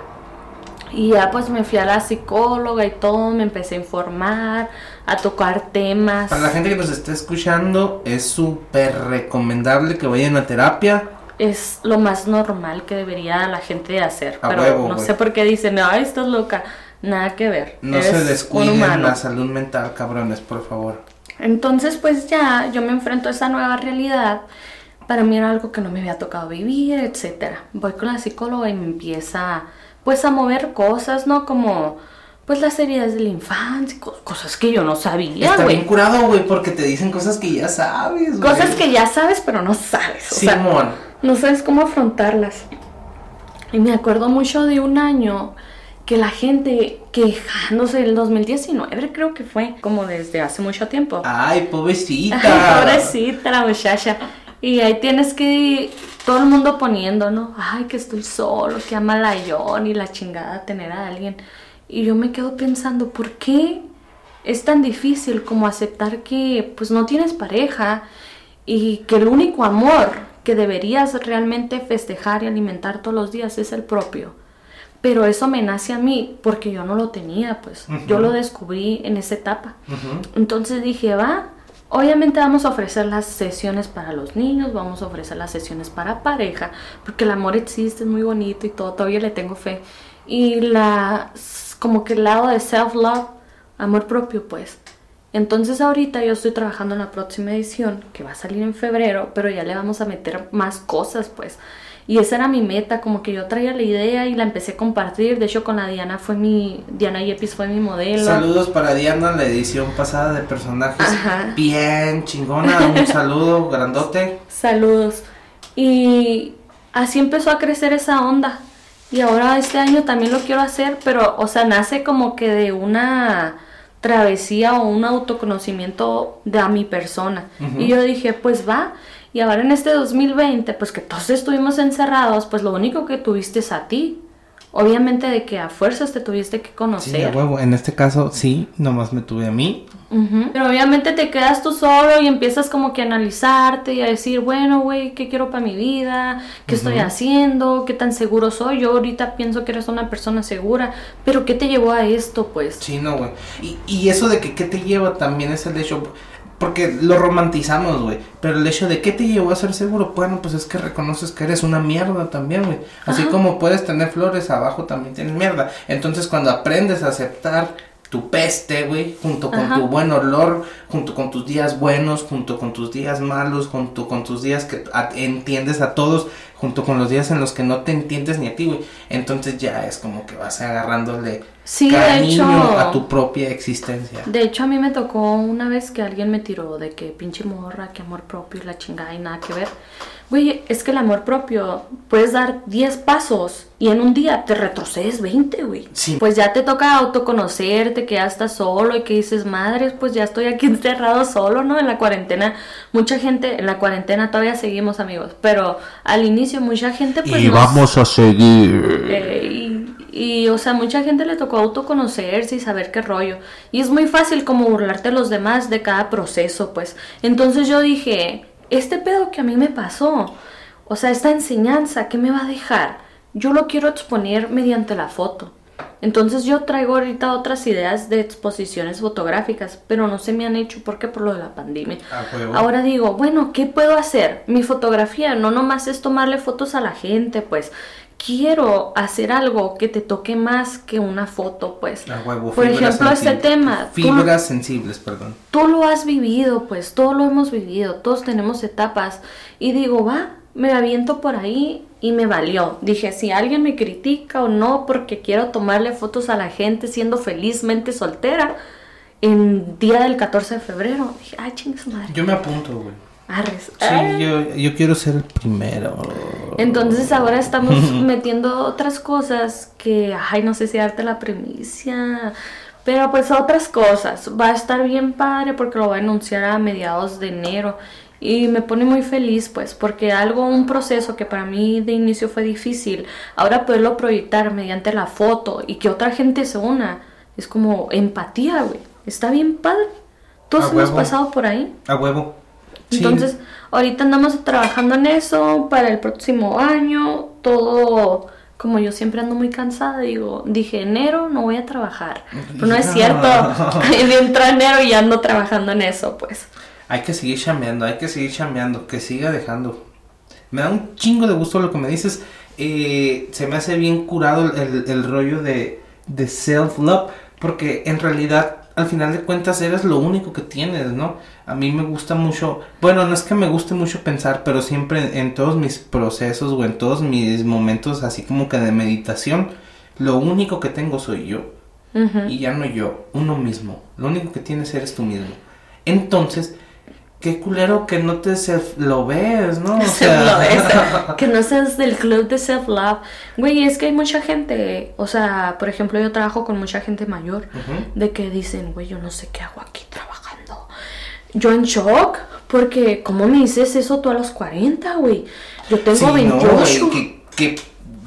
Y ya pues me fui a la psicóloga y todo, me empecé a informar, a tocar temas. Para la gente que nos está escuchando, es súper recomendable que vayan a terapia. Es lo más normal que debería la gente hacer. A pero huevo, no sé por qué dicen, ay, estás loca. Nada que ver. No Eres se descuiden la salud mental, cabrones, por favor. Entonces, pues ya yo me enfrento a esa nueva realidad. Para mí era algo que no me había tocado vivir, etcétera. Voy con la psicóloga y me empieza, pues, a mover cosas, ¿no? Como, pues, las heridas de la infancia, co- cosas que yo no sabía, Está bien curado, güey, porque te dicen cosas que ya sabes, güey. Cosas que ya sabes, pero no sabes. O sea, Simón. no sabes cómo afrontarlas. Y me acuerdo mucho de un año que la gente quejándose del 2019, creo que fue, como desde hace mucho tiempo. Ay, pobrecita. Ay, pobrecita la muchacha. Y ahí tienes que todo el mundo poniendo, ¿no? Ay, que estoy solo, que ama la John y la chingada tener a alguien. Y yo me quedo pensando, ¿por qué es tan difícil como aceptar que pues no tienes pareja y que el único amor que deberías realmente festejar y alimentar todos los días es el propio? Pero eso me nace a mí porque yo no lo tenía, pues. Yo lo descubrí en esa etapa. Entonces dije, va, obviamente vamos a ofrecer las sesiones para los niños, vamos a ofrecer las sesiones para pareja, porque el amor existe, es muy bonito y todo, todavía le tengo fe. Y la, como que el lado de self-love, amor propio, pues. Entonces ahorita yo estoy trabajando en la próxima edición, que va a salir en febrero, pero ya le vamos a meter más cosas, pues. Y esa era mi meta, como que yo traía la idea y la empecé a compartir. De hecho, con la Diana fue mi, Diana Yepis fue mi modelo. Saludos para Diana, la edición pasada de personajes. Ajá. Bien chingona. Un saludo grandote. Saludos. Y así empezó a crecer esa onda. Y ahora este año también lo quiero hacer, pero, o sea, nace como que de una travesía o un autoconocimiento de a mi persona. Y yo dije, pues va. Y ahora en este 2020, pues que todos estuvimos encerrados, pues lo único que tuviste es a ti. Obviamente de que a fuerzas te tuviste que Sí, conocer. a huevo. En este caso, sí, nomás me tuve a mí. Pero obviamente te quedas tú solo y empiezas como que a analizarte y a decir, bueno, güey, ¿qué quiero para mi vida? ¿Qué estoy haciendo? ¿Qué tan seguro soy? Yo ahorita pienso que eres una persona segura, pero ¿qué te llevó a esto, pues? Sí, no, güey. Y, y eso de que qué te lleva también es el hecho. Porque lo romantizamos, güey. Pero el hecho de qué te llevó a ser seguro, bueno, pues es que reconoces que eres una mierda también, güey. Así Ajá. como puedes tener flores, abajo también tienes mierda. Entonces, cuando aprendes a aceptar tu peste, güey, junto con Ajá. tu buen olor, junto con tus días buenos, junto con tus días malos, junto con tus días que a- entiendes a todos, junto con los días en los que no te entiendes ni a ti, güey. Entonces ya es como que vas agarrándole Sí, de cariño hecho- a tu propia existencia. De hecho, a mí me tocó una vez que alguien me tiró de que pinche morra, que amor propio y la chingada y nada que ver. Güey, es que el amor propio puedes dar 10 pasos y en un día te retrocedes 20, güey. Sí. Pues ya te toca autoconocerte, que ya estás solo y que dices, madre, pues ya estoy aquí encerrado solo, ¿no? En la cuarentena, mucha gente, en la cuarentena todavía seguimos amigos, pero al inicio mucha gente pues... y vamos a seguir. eh, y, y, o sea, mucha gente le tocó autoconocerse y saber qué rollo. Y es muy fácil como burlarte a los demás de cada proceso, pues. Entonces yo dije, este pedo que a mí me pasó, o sea, esta enseñanza, ¿qué me va a dejar? Yo lo quiero exponer mediante la foto. Entonces yo traigo ahorita otras ideas de exposiciones fotográficas, pero no se me han hecho porque por lo de la pandemia. A huevo. Ahora digo, bueno, ¿qué puedo hacer? Mi fotografía no nomás es tomarle fotos a la gente, pues quiero hacer algo que te toque más que una foto, pues. A huevo, Por ejemplo, este tema. tú- Fibras sensibles, perdón. tú lo has vivido, pues todos lo hemos vivido, todos tenemos etapas. Y digo, va, me aviento por ahí y me valió. Dije, si alguien me critica o no porque quiero tomarle fotos a la gente siendo felizmente soltera, en día del 14 de febrero, dije, ay, madre. Yo me apunto, güey. Arres. Sí, yo, yo quiero ser el primero. Entonces ahora estamos metiendo otras cosas que, ay, no sé si darte la primicia, pero pues otras cosas. Va a estar bien padre porque lo voy a anunciar a mediados de enero. Y me pone muy feliz, pues, porque algo, un proceso que para mí de inicio fue difícil, ahora poderlo proyectar mediante la foto y que otra gente se una, es como empatía, güey. Está bien padre. Todos hemos pasado por ahí. A huevo. Sí. Entonces, ahorita andamos trabajando en eso para el próximo año. Todo, como yo siempre ando muy cansada, digo, dije enero no voy a trabajar. Pero no es cierto. Entra enero y ya ando trabajando en eso, pues. Hay que seguir chambeando, hay que seguir chambeando, que siga dejando. Me da un chingo de gusto lo que me dices. eh, se me hace bien curado el, rollo de, de self-love, porque en realidad, al final de cuentas, eres lo único que tienes, ¿no? A mí me gusta mucho, bueno, no es que me guste mucho pensar, pero siempre en, en todos mis procesos o en todos mis momentos así como que de meditación, lo único que tengo soy yo. Y ya no yo, uno mismo. Lo único que tienes eres tú mismo. Entonces, qué culero que no te self lo ves, ¿no? O eso. que no seas del club de self-love. Güey, es que hay mucha gente, o sea, por ejemplo, yo trabajo con mucha gente mayor, de que dicen, güey, yo no sé qué hago aquí trabajando. Yo en shock, porque ¿cómo me dices eso tú a los 40, güey? Yo tengo Sí, no, 28. güey, que, que,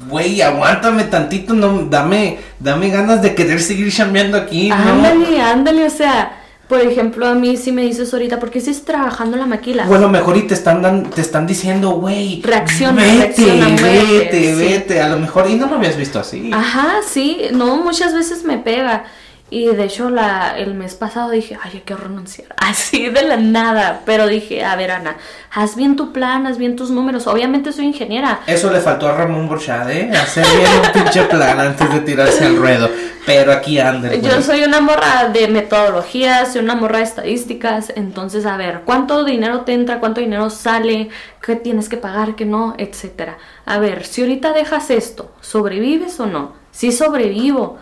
güey, aguántame tantito, no, dame, dame ganas de querer seguir chambeando aquí, ¿no? Ándale, ándale, o sea, por ejemplo, a mí si me dices ahorita, ¿por qué estás trabajando en la maquila? Bueno, mejor y te están dan- te están diciendo, güey, Reacciona, vete, reacciona, vete, sí. vete, a lo mejor y no lo habías visto así. Ajá, sí, no, muchas veces me pega. Y de hecho la, el mes pasado dije, ay, hay que renunciar. Así de la nada. Pero dije, a ver, Ana, haz bien tu plan, haz bien tus números. Obviamente soy ingeniera. Eso le faltó a Ramón Borchad, ¿eh? Hacer bien un pinche plan antes de tirarse al ruedo. Pero aquí anda. Yo soy una morra de metodología, soy una morra de estadísticas. Entonces, a ver, ¿cuánto dinero te entra? ¿Cuánto dinero sale? ¿Qué tienes que pagar? ¿Qué no? Etcétera. A ver, si ahorita dejas esto, ¿sobrevives o no? Sí sobrevivo,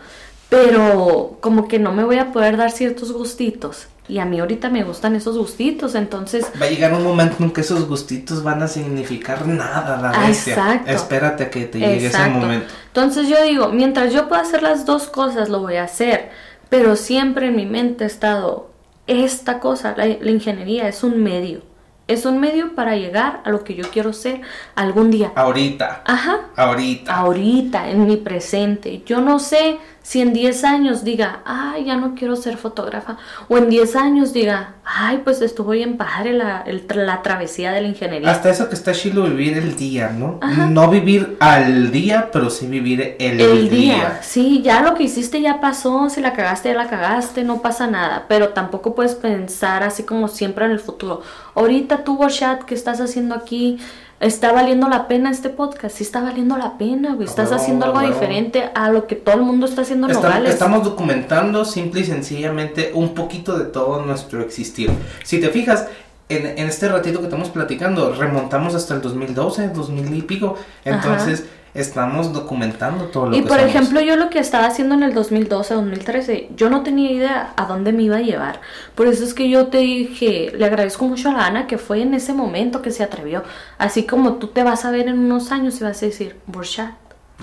pero como que no me voy a poder dar ciertos gustitos. Y a mí ahorita me gustan esos gustitos, entonces Va a llegar un momento en que esos gustitos van a significar nada, la Ah, bestia. exacto. Espérate a que te llegue ese momento. Entonces yo digo, mientras yo pueda hacer las dos cosas, lo voy a hacer. Pero siempre en mi mente ha estado, esta cosa, la, la ingeniería es un medio. Es un medio para llegar a lo que yo quiero ser algún día. Ahorita. Ajá. Ahorita. Ahorita, en mi presente. Yo no sé si en 10 años diga, ay, ya no quiero ser fotógrafa. O en 10 años diga, ay, pues estuvo bien padre la, el la travesía de la ingeniería. Hasta eso que está chilo vivir el día, ¿no? Ajá. No vivir al día, pero sí vivir el, el día. día. Sí, ya lo que hiciste ya pasó, si la cagaste, ya la cagaste, no pasa nada, pero tampoco puedes pensar así como siempre en el futuro. Ahorita tú, Chat, ¿qué estás haciendo aquí? ¿Está valiendo la pena este podcast? Sí está valiendo la pena, güey. Estás haciendo algo diferente a lo que todo el mundo está haciendo en Estamos, Nogales. estamos documentando simple y sencillamente un poquito de todo nuestro existir. Si te fijas, en, en este ratito que estamos platicando, remontamos hasta el 2012, 2000 y pico. Entonces, estamos documentando todo lo Y que por somos. ejemplo, yo lo que estaba haciendo en el 2012, 2013, yo no tenía idea a dónde me iba a llevar. Por eso es que yo te dije, le agradezco mucho a la Ana que fue en ese momento que se atrevió. Así como tú te vas a ver en unos años y vas a decir, Borchat,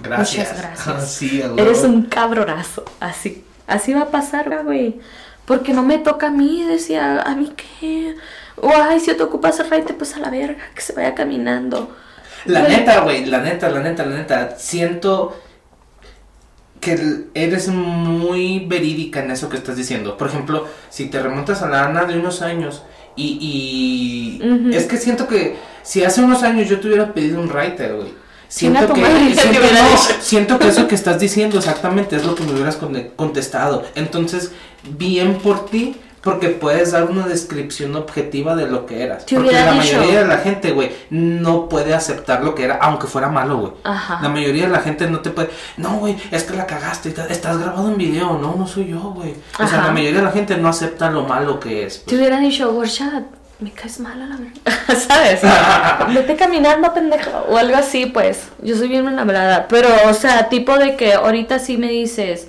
Gracias. muchas gracias. Sí. Eres un cabronazo. Así, así va a pasar, güey. Porque no me toca a mí, decía, ¿a mí qué? O, ay, si te ocupas el raite, pues a la verga, que se vaya caminando. La neta, güey, la neta, la neta, la neta, siento que eres muy verídica en eso que estás diciendo. Por ejemplo, si te remontas a la Ana de unos años y, y es que siento que si hace unos años yo te hubiera pedido un writer, güey. Siento que, siento, no, que eso que estás diciendo exactamente es lo que me hubieras con- contestado. Entonces, bien por ti, porque puedes dar una descripción objetiva de lo que eras. Te porque la dicho. mayoría de la gente, güey, no puede aceptar lo que era, aunque fuera malo, güey. Ajá. La mayoría de la gente no te puede. No, güey, es que la cagaste. está- Estás grabado en video. No, no soy yo, güey. O sea, la mayoría de la gente no acepta lo malo que es. Te pues. hubiera dicho, Borchat, me caes mal a la verdad. ¿Sabes? Vete caminando, pendejo. O algo así, pues. Yo soy bien enamorada. Pero, o sea, tipo de que ahorita sí me dices,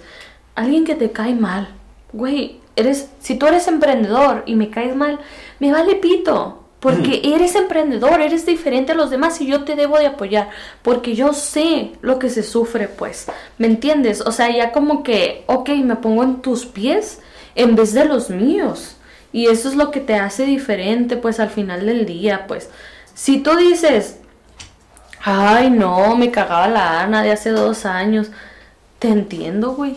alguien que te cae mal. Güey, eres, si tú eres emprendedor y me caes mal, me vale pito. Porque eres emprendedor, eres diferente a los demás y yo te debo de apoyar. Porque yo sé lo que se sufre, pues. ¿Me entiendes? O sea, ya como que, ok, me pongo en tus pies en vez de los míos. Y eso es lo que te hace diferente, pues, al final del día, pues. Si tú dices, ay, no, me cagaba la Ana de hace dos años, te entiendo, güey.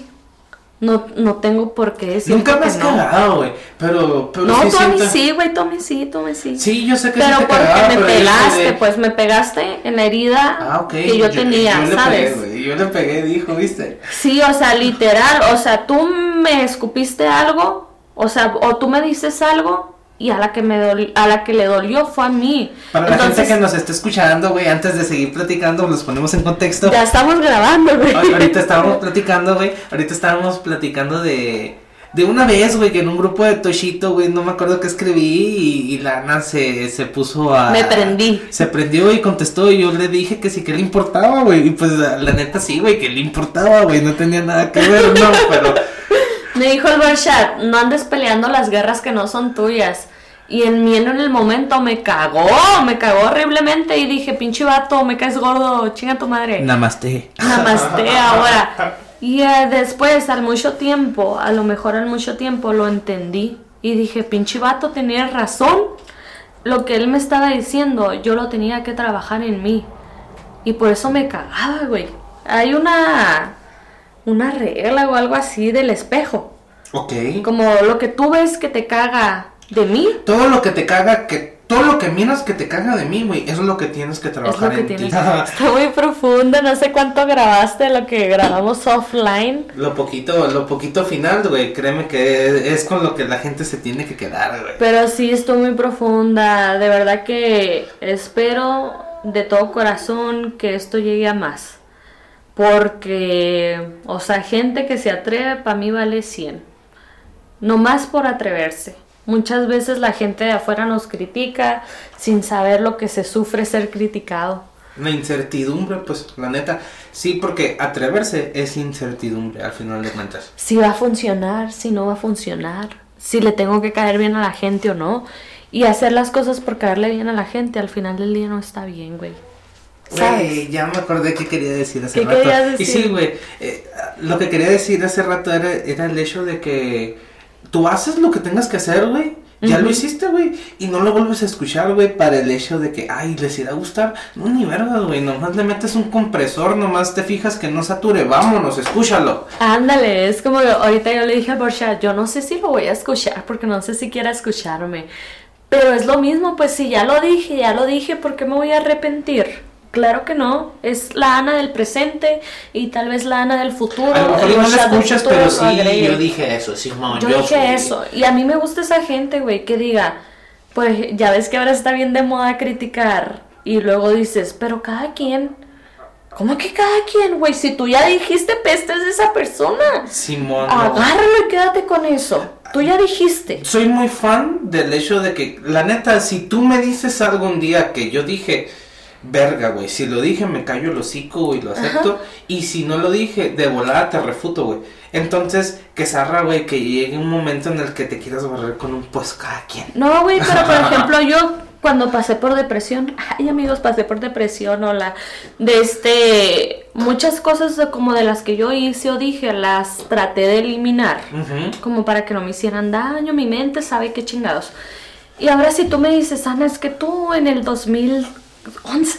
No, no tengo por qué decir Nunca me has cagado, güey. Pero, pero No, sí siento- sí, güey, mí sí, mí sí. Sí, yo sé que sí Pero te porque cagaba, me pero pegaste, de- pues me pegaste en la herida Ah, que yo, tenía, yo le ¿sabes? pegué, güey, yo le pegué, dijo, ¿viste? sí, o sea, literal, o sea, tú me escupiste algo, o sea, o tú me dices algo y a la que me doli- a la que le dolió fue a mí. Para la gente que nos esté escuchando, güey, antes de seguir platicando, los ponemos en contexto. ya estamos grabando, güey. Ahor- Ahorita estábamos platicando, güey. Ahorita estábamos platicando de. De una vez, güey, que en un grupo de Toshito, güey, no me acuerdo qué escribí y, y la Ana se, se puso a... Me prendí. Se prendió y contestó y yo le dije que sí, que le importaba, güey. Y pues la neta sí, güey, que le importaba, güey. No tenía nada que ver, no, pero... Me dijo el Barchat, no andes peleando las guerras que no son tuyas. Y en mí en el momento me cagó, me cagó horriblemente y dije, pinche vato, me caes gordo, chinga tu madre. Namaste. Namaste ahora. Y eh, después, al mucho tiempo, a lo mejor al mucho tiempo, lo entendí. Y dije, pinche vato, tenía razón. Lo que él me estaba diciendo, yo lo tenía que trabajar en mí. Y por eso me cagaba, güey. Hay una, una regla o algo así del espejo. Ok. Como lo que tú ves que te caga de mí, Todo lo que te caga, que... Todo lo que miras que te caga de mí, güey, eso es lo que tienes que es trabajar lo que en ti. Está muy profundo, no sé cuánto grabaste lo que grabamos offline. Lo poquito, lo poquito final, güey, créeme que es con lo que la gente se tiene que quedar, güey. Pero sí, estoy muy profunda. De verdad que espero de todo corazón que esto llegue a más. Porque, o sea, gente que se atreve, para mí vale 100. No más por atreverse. Muchas veces la gente de afuera nos critica sin saber lo que se sufre ser criticado. La incertidumbre, pues, la neta, sí, porque atreverse es incertidumbre al final de cuentas. Si va a funcionar, si no va a funcionar, si le tengo que caer bien a la gente o no. Y hacer las cosas por caerle bien a la gente, al final del día no está bien, güey. ¿Sabes? Ya me acordé que quería decir hace ¿Qué rato. querías Y decir? sí, güey, eh, lo que quería decir hace rato era, era el hecho de que tú haces lo que tengas que hacer, güey. Ya lo hiciste, güey. Y no lo vuelves a escuchar, güey, para el hecho de que, ay, les irá a gustar. No, ni verga, güey. Nomás le metes un compresor, nomás te fijas que no sature. Vámonos, escúchalo. Ándale, es como ahorita yo le dije a Borsha, yo no sé si lo voy a escuchar porque no sé si quiera escucharme. Pero es lo mismo, pues si ya lo dije, ya lo dije, ¿por qué me voy a arrepentir? Claro que no, es la Ana del presente y tal vez la Ana del futuro. A lo mejor no del escuchas, futuro pero sí, yo dije eso, Simón. Yo fui. dije eso. Y a mí me gusta esa gente, güey, que diga, pues ya ves que ahora está bien de moda criticar. Y luego dices, pero cada quien. ¿Cómo que cada quien, güey? Si tú ya dijiste pestes de esa persona, Simón. agárralo y quédate con eso. Tú ya dijiste. Soy muy fan del hecho de que, la neta, si tú me dices algo un día que yo dije, verga, güey, si lo dije me callo el hocico y lo acepto, y si no lo dije, de volada te refuto, güey. Entonces, que zarra, güey, que llegue un momento en el que te quieras barrer con un pues cada quien. No, güey, pero por ejemplo, yo cuando pasé por depresión, ay amigos, pasé por depresión, hola, de este, muchas cosas como de las que yo hice o dije, las traté de eliminar. Como para que no me hicieran daño, mi mente sabe qué chingados. Y ahora si tú me dices, Ana, es que tú en el 2011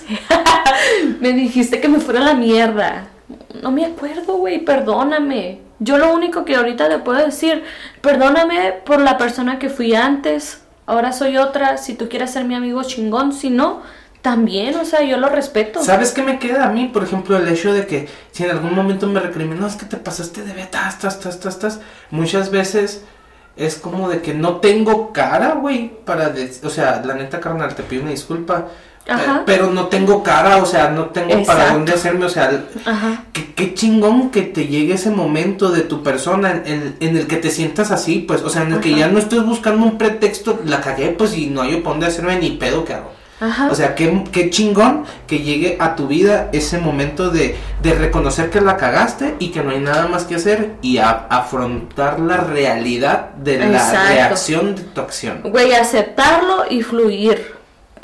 me dijiste que me fuera a la mierda. No me acuerdo, güey, perdóname. Yo lo único que ahorita le puedo decir, perdóname por la persona que fui antes, ahora soy otra, si tú quieres ser mi amigo chingón, si no, también, o sea, yo lo respeto. ¿Sabes qué me queda a mí? Por ejemplo, el hecho de que si en algún momento me recriminó, es que te pasaste de beta, tas, tas, tas, tas, muchas veces es como de que no tengo cara, güey, para, o sea, la neta, carnal, te pido una disculpa, Ajá. eh, pero no tengo cara, o sea, no tengo para dónde hacerme, o sea, Ajá. qué, qué chingón que te llegue ese momento de tu persona en, en- en el que te sientas así, pues, o sea, en el que ya no estés buscando un pretexto, la cagué, pues, y no hay por dónde hacerme ni pedo que hago. Ajá. O sea, qué, qué chingón que llegue a tu vida ese momento de, de reconocer que la cagaste y que no hay nada más que hacer y a- afrontar la realidad de la Exacto. reacción de tu acción. Güey, aceptarlo y fluir.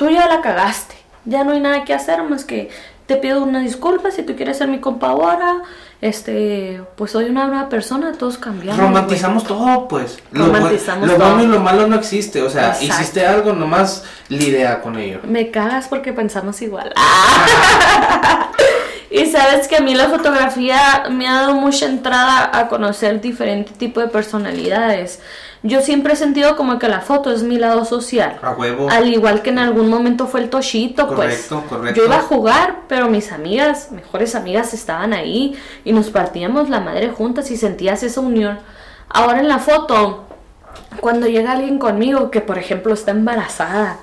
Tú ya la cagaste. Ya no hay nada que hacer más que te pido una disculpa si tú quieres ser mi compa ahora. Este, pues soy una nueva persona, todos cambiamos. Romantizamos todo, pues. Lo, Romantizamos lo todo. bueno y lo malo no existe. O sea, Exacto. hiciste algo, nomás lidia con ello. Me cagas porque pensamos igual. y sabes que a mí la fotografía me ha dado mucha entrada a conocer diferentes tipos de personalidades. Yo siempre he sentido como que la foto es mi lado social. A huevo. Al igual que en algún momento fue el toshito, pues. Correcto, correcto. Yo iba a jugar, pero mis amigas, mejores amigas, estaban ahí y nos partíamos la madre juntas y sentías esa unión. Ahora en la foto, cuando llega alguien conmigo que, por ejemplo, está embarazada,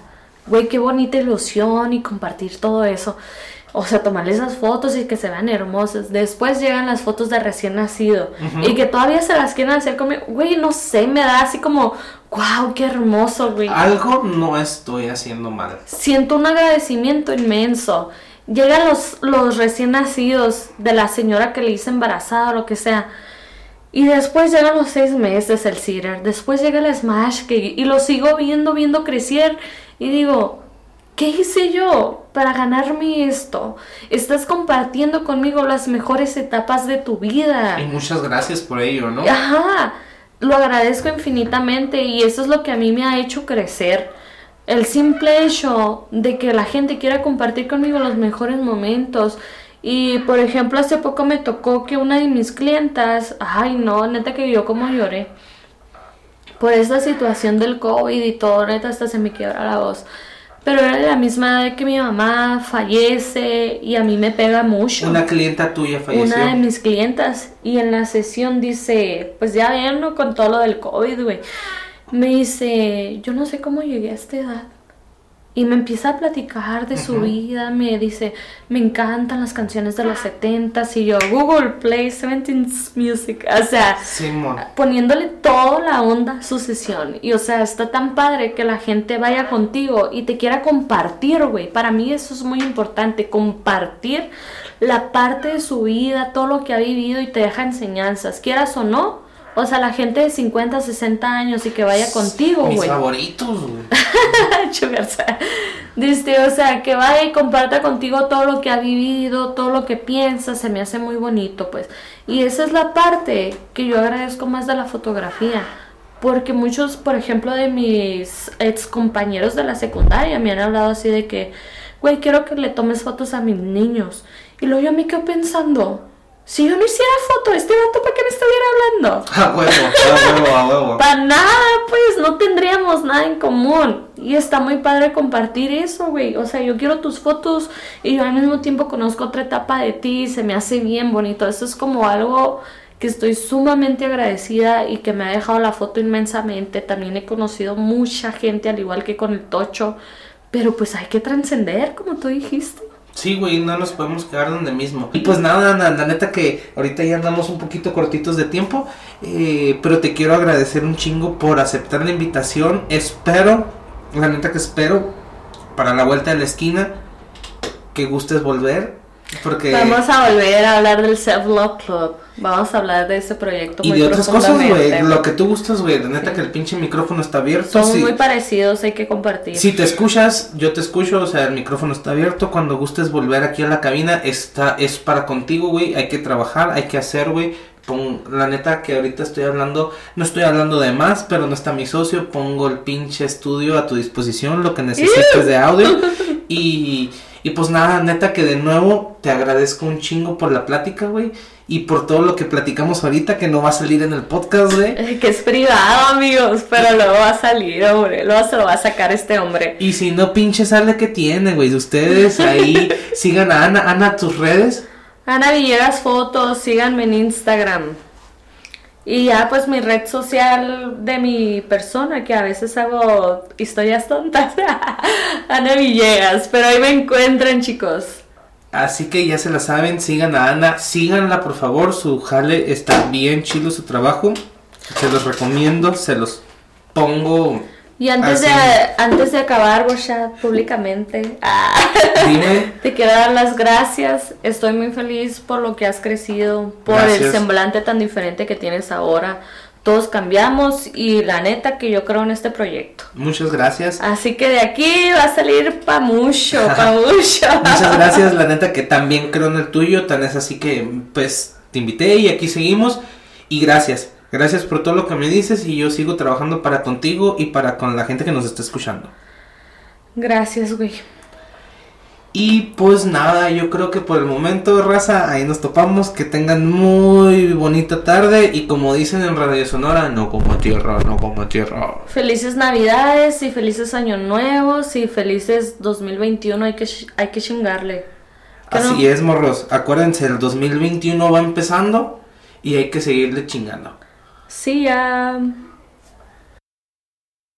güey, qué bonita ilusión y compartir todo eso. O sea, tomarle esas fotos y que se vean hermosas. Después llegan las fotos de recién nacido y que todavía se las quieren hacer conmigo. Güey, no sé, me da así como, wow, qué hermoso, güey Algo no estoy haciendo mal. siento un agradecimiento inmenso. Llegan los, los recién nacidos de la señora que le hice embarazada o lo que sea. Y después llegan los seis meses el Cedar. Después llega el Smash que, y lo sigo viendo, viendo crecer. Y digo, ¿qué hice yo para ganarme esto? Estás compartiendo conmigo las mejores etapas de tu vida. Y muchas gracias por ello, ¿no? Ajá, lo agradezco infinitamente y eso es lo que a mí me ha hecho crecer. El simple hecho de que la gente quiera compartir conmigo los mejores momentos. Y por ejemplo, hace poco me tocó que una de mis clientas, ay no, neta que yo como lloré. Por esta situación del COVID y todo, neta hasta se me quiebra la voz. Pero era de la misma edad que mi mamá fallece y a mí me pega mucho Una clienta tuya falleció. una de mis clientas y en la sesión dice, pues ya ven. Con todo lo del COVID, güey. Me dice, yo no sé cómo llegué a esta edad. Y me empieza a platicar de su vida, me dice, me encantan las canciones de los 70s y yo, Google Play 70s Music, o sea, Simón. poniéndole toda la onda a su sesión. Y o sea, está tan padre que la gente vaya contigo y te quiera compartir, güey. Para mí eso es muy importante, compartir la parte de su vida, todo lo que ha vivido y te deja enseñanzas, quieras o no. O sea, la gente de 50, 60 años y que vaya contigo, Mis güey. favoritos, güey. Dice, o sea, que vaya y comparta contigo todo lo que ha vivido, todo lo que piensa, se me hace muy bonito, pues. Y esa es la parte que yo agradezco más de la fotografía. Porque muchos, por ejemplo, de mis ex compañeros de la secundaria me han hablado así de que, güey, quiero que le tomes fotos a mis niños. Y luego yo me quedo pensando, si yo no hiciera foto, este vato, ¿para qué me estuviera hablando? A huevo, a huevo, a huevo. Para nada, pues no tendríamos nada en común. Y está muy padre compartir eso, güey. O sea, yo quiero tus fotos y yo al mismo tiempo conozco otra etapa de ti y se me hace bien bonito. Eso es como algo que estoy sumamente agradecida y que me ha dejado la foto inmensamente. También he conocido mucha gente, al igual que con el tocho. Pero pues hay que trascender, como tú dijiste. Sí, güey, no nos podemos quedar donde mismo. Y pues nada, na- la neta que ahorita ya andamos un poquito cortitos de tiempo, eh, pero te quiero agradecer un chingo por aceptar la invitación. Espero, la neta que espero, para la vuelta de la esquina, que gustes volver, porque... Vamos a volver a hablar del Self Love Club. Vamos a hablar de ese proyecto Y muy de otras cosas, güey, lo que tú gustas, güey, la neta que el pinche micrófono está abierto. Son sí. muy parecidos, hay que compartir. Si te escuchas, yo te escucho, o sea, el micrófono está abierto. Cuando gustes volver aquí a la cabina, está, es para contigo, güey. Hay que trabajar, hay que hacer, güey. Pon- La neta que ahorita estoy hablando, no estoy hablando de más, pero no está mi socio. Pongo el pinche estudio a tu disposición, lo que necesites de audio. Y, y pues nada, neta que de nuevo te agradezco un chingo por la plática, güey. Y por todo lo que platicamos ahorita, que no va a salir en el podcast, güey. Que es privado, amigos, pero luego va a salir, hombre. Luego se lo va a sacar este hombre. Y si no, pinche sale que tiene, güey. Ustedes ahí sigan a Ana. Ana, tus redes. Ana Villegas Fotos, síganme en Instagram. Y ya, pues mi red social de mi persona, que a veces hago historias tontas. Ana Villegas, pero ahí me encuentran, chicos. Así que ya se la saben, sigan a Ana. Síganla, por favor. Su jale está bien chido su trabajo. Se los recomiendo, se los pongo. Y antes, Así. de, antes de acabar, Borshat, públicamente, ah, Dime. te quiero dar las gracias. Estoy muy feliz por lo que has crecido, por el Gracias. semblante tan diferente que tienes ahora, todos cambiamos y la neta que yo creo en este proyecto. Muchas gracias. Así que de aquí va a salir pa' mucho, pa' mucho. Muchas gracias, la neta que también creo en el tuyo, tan es así que pues te invité y aquí seguimos y gracias. Gracias por todo lo que me dices y yo sigo trabajando para contigo y para con la gente que nos está escuchando. Gracias, güey. Y pues nada, yo creo que por el momento, raza, ahí nos topamos. Que tengan muy bonita tarde. Y como dicen en Radio Sonora, no como tierra, no como tierra. Felices Navidades y felices Años Nuevos y felices 2021. Hay que, hay que chingarle. ¿Qué Así no? es, morros. Acuérdense, el 2021 va empezando y hay que seguirle chingando. Sí, ya.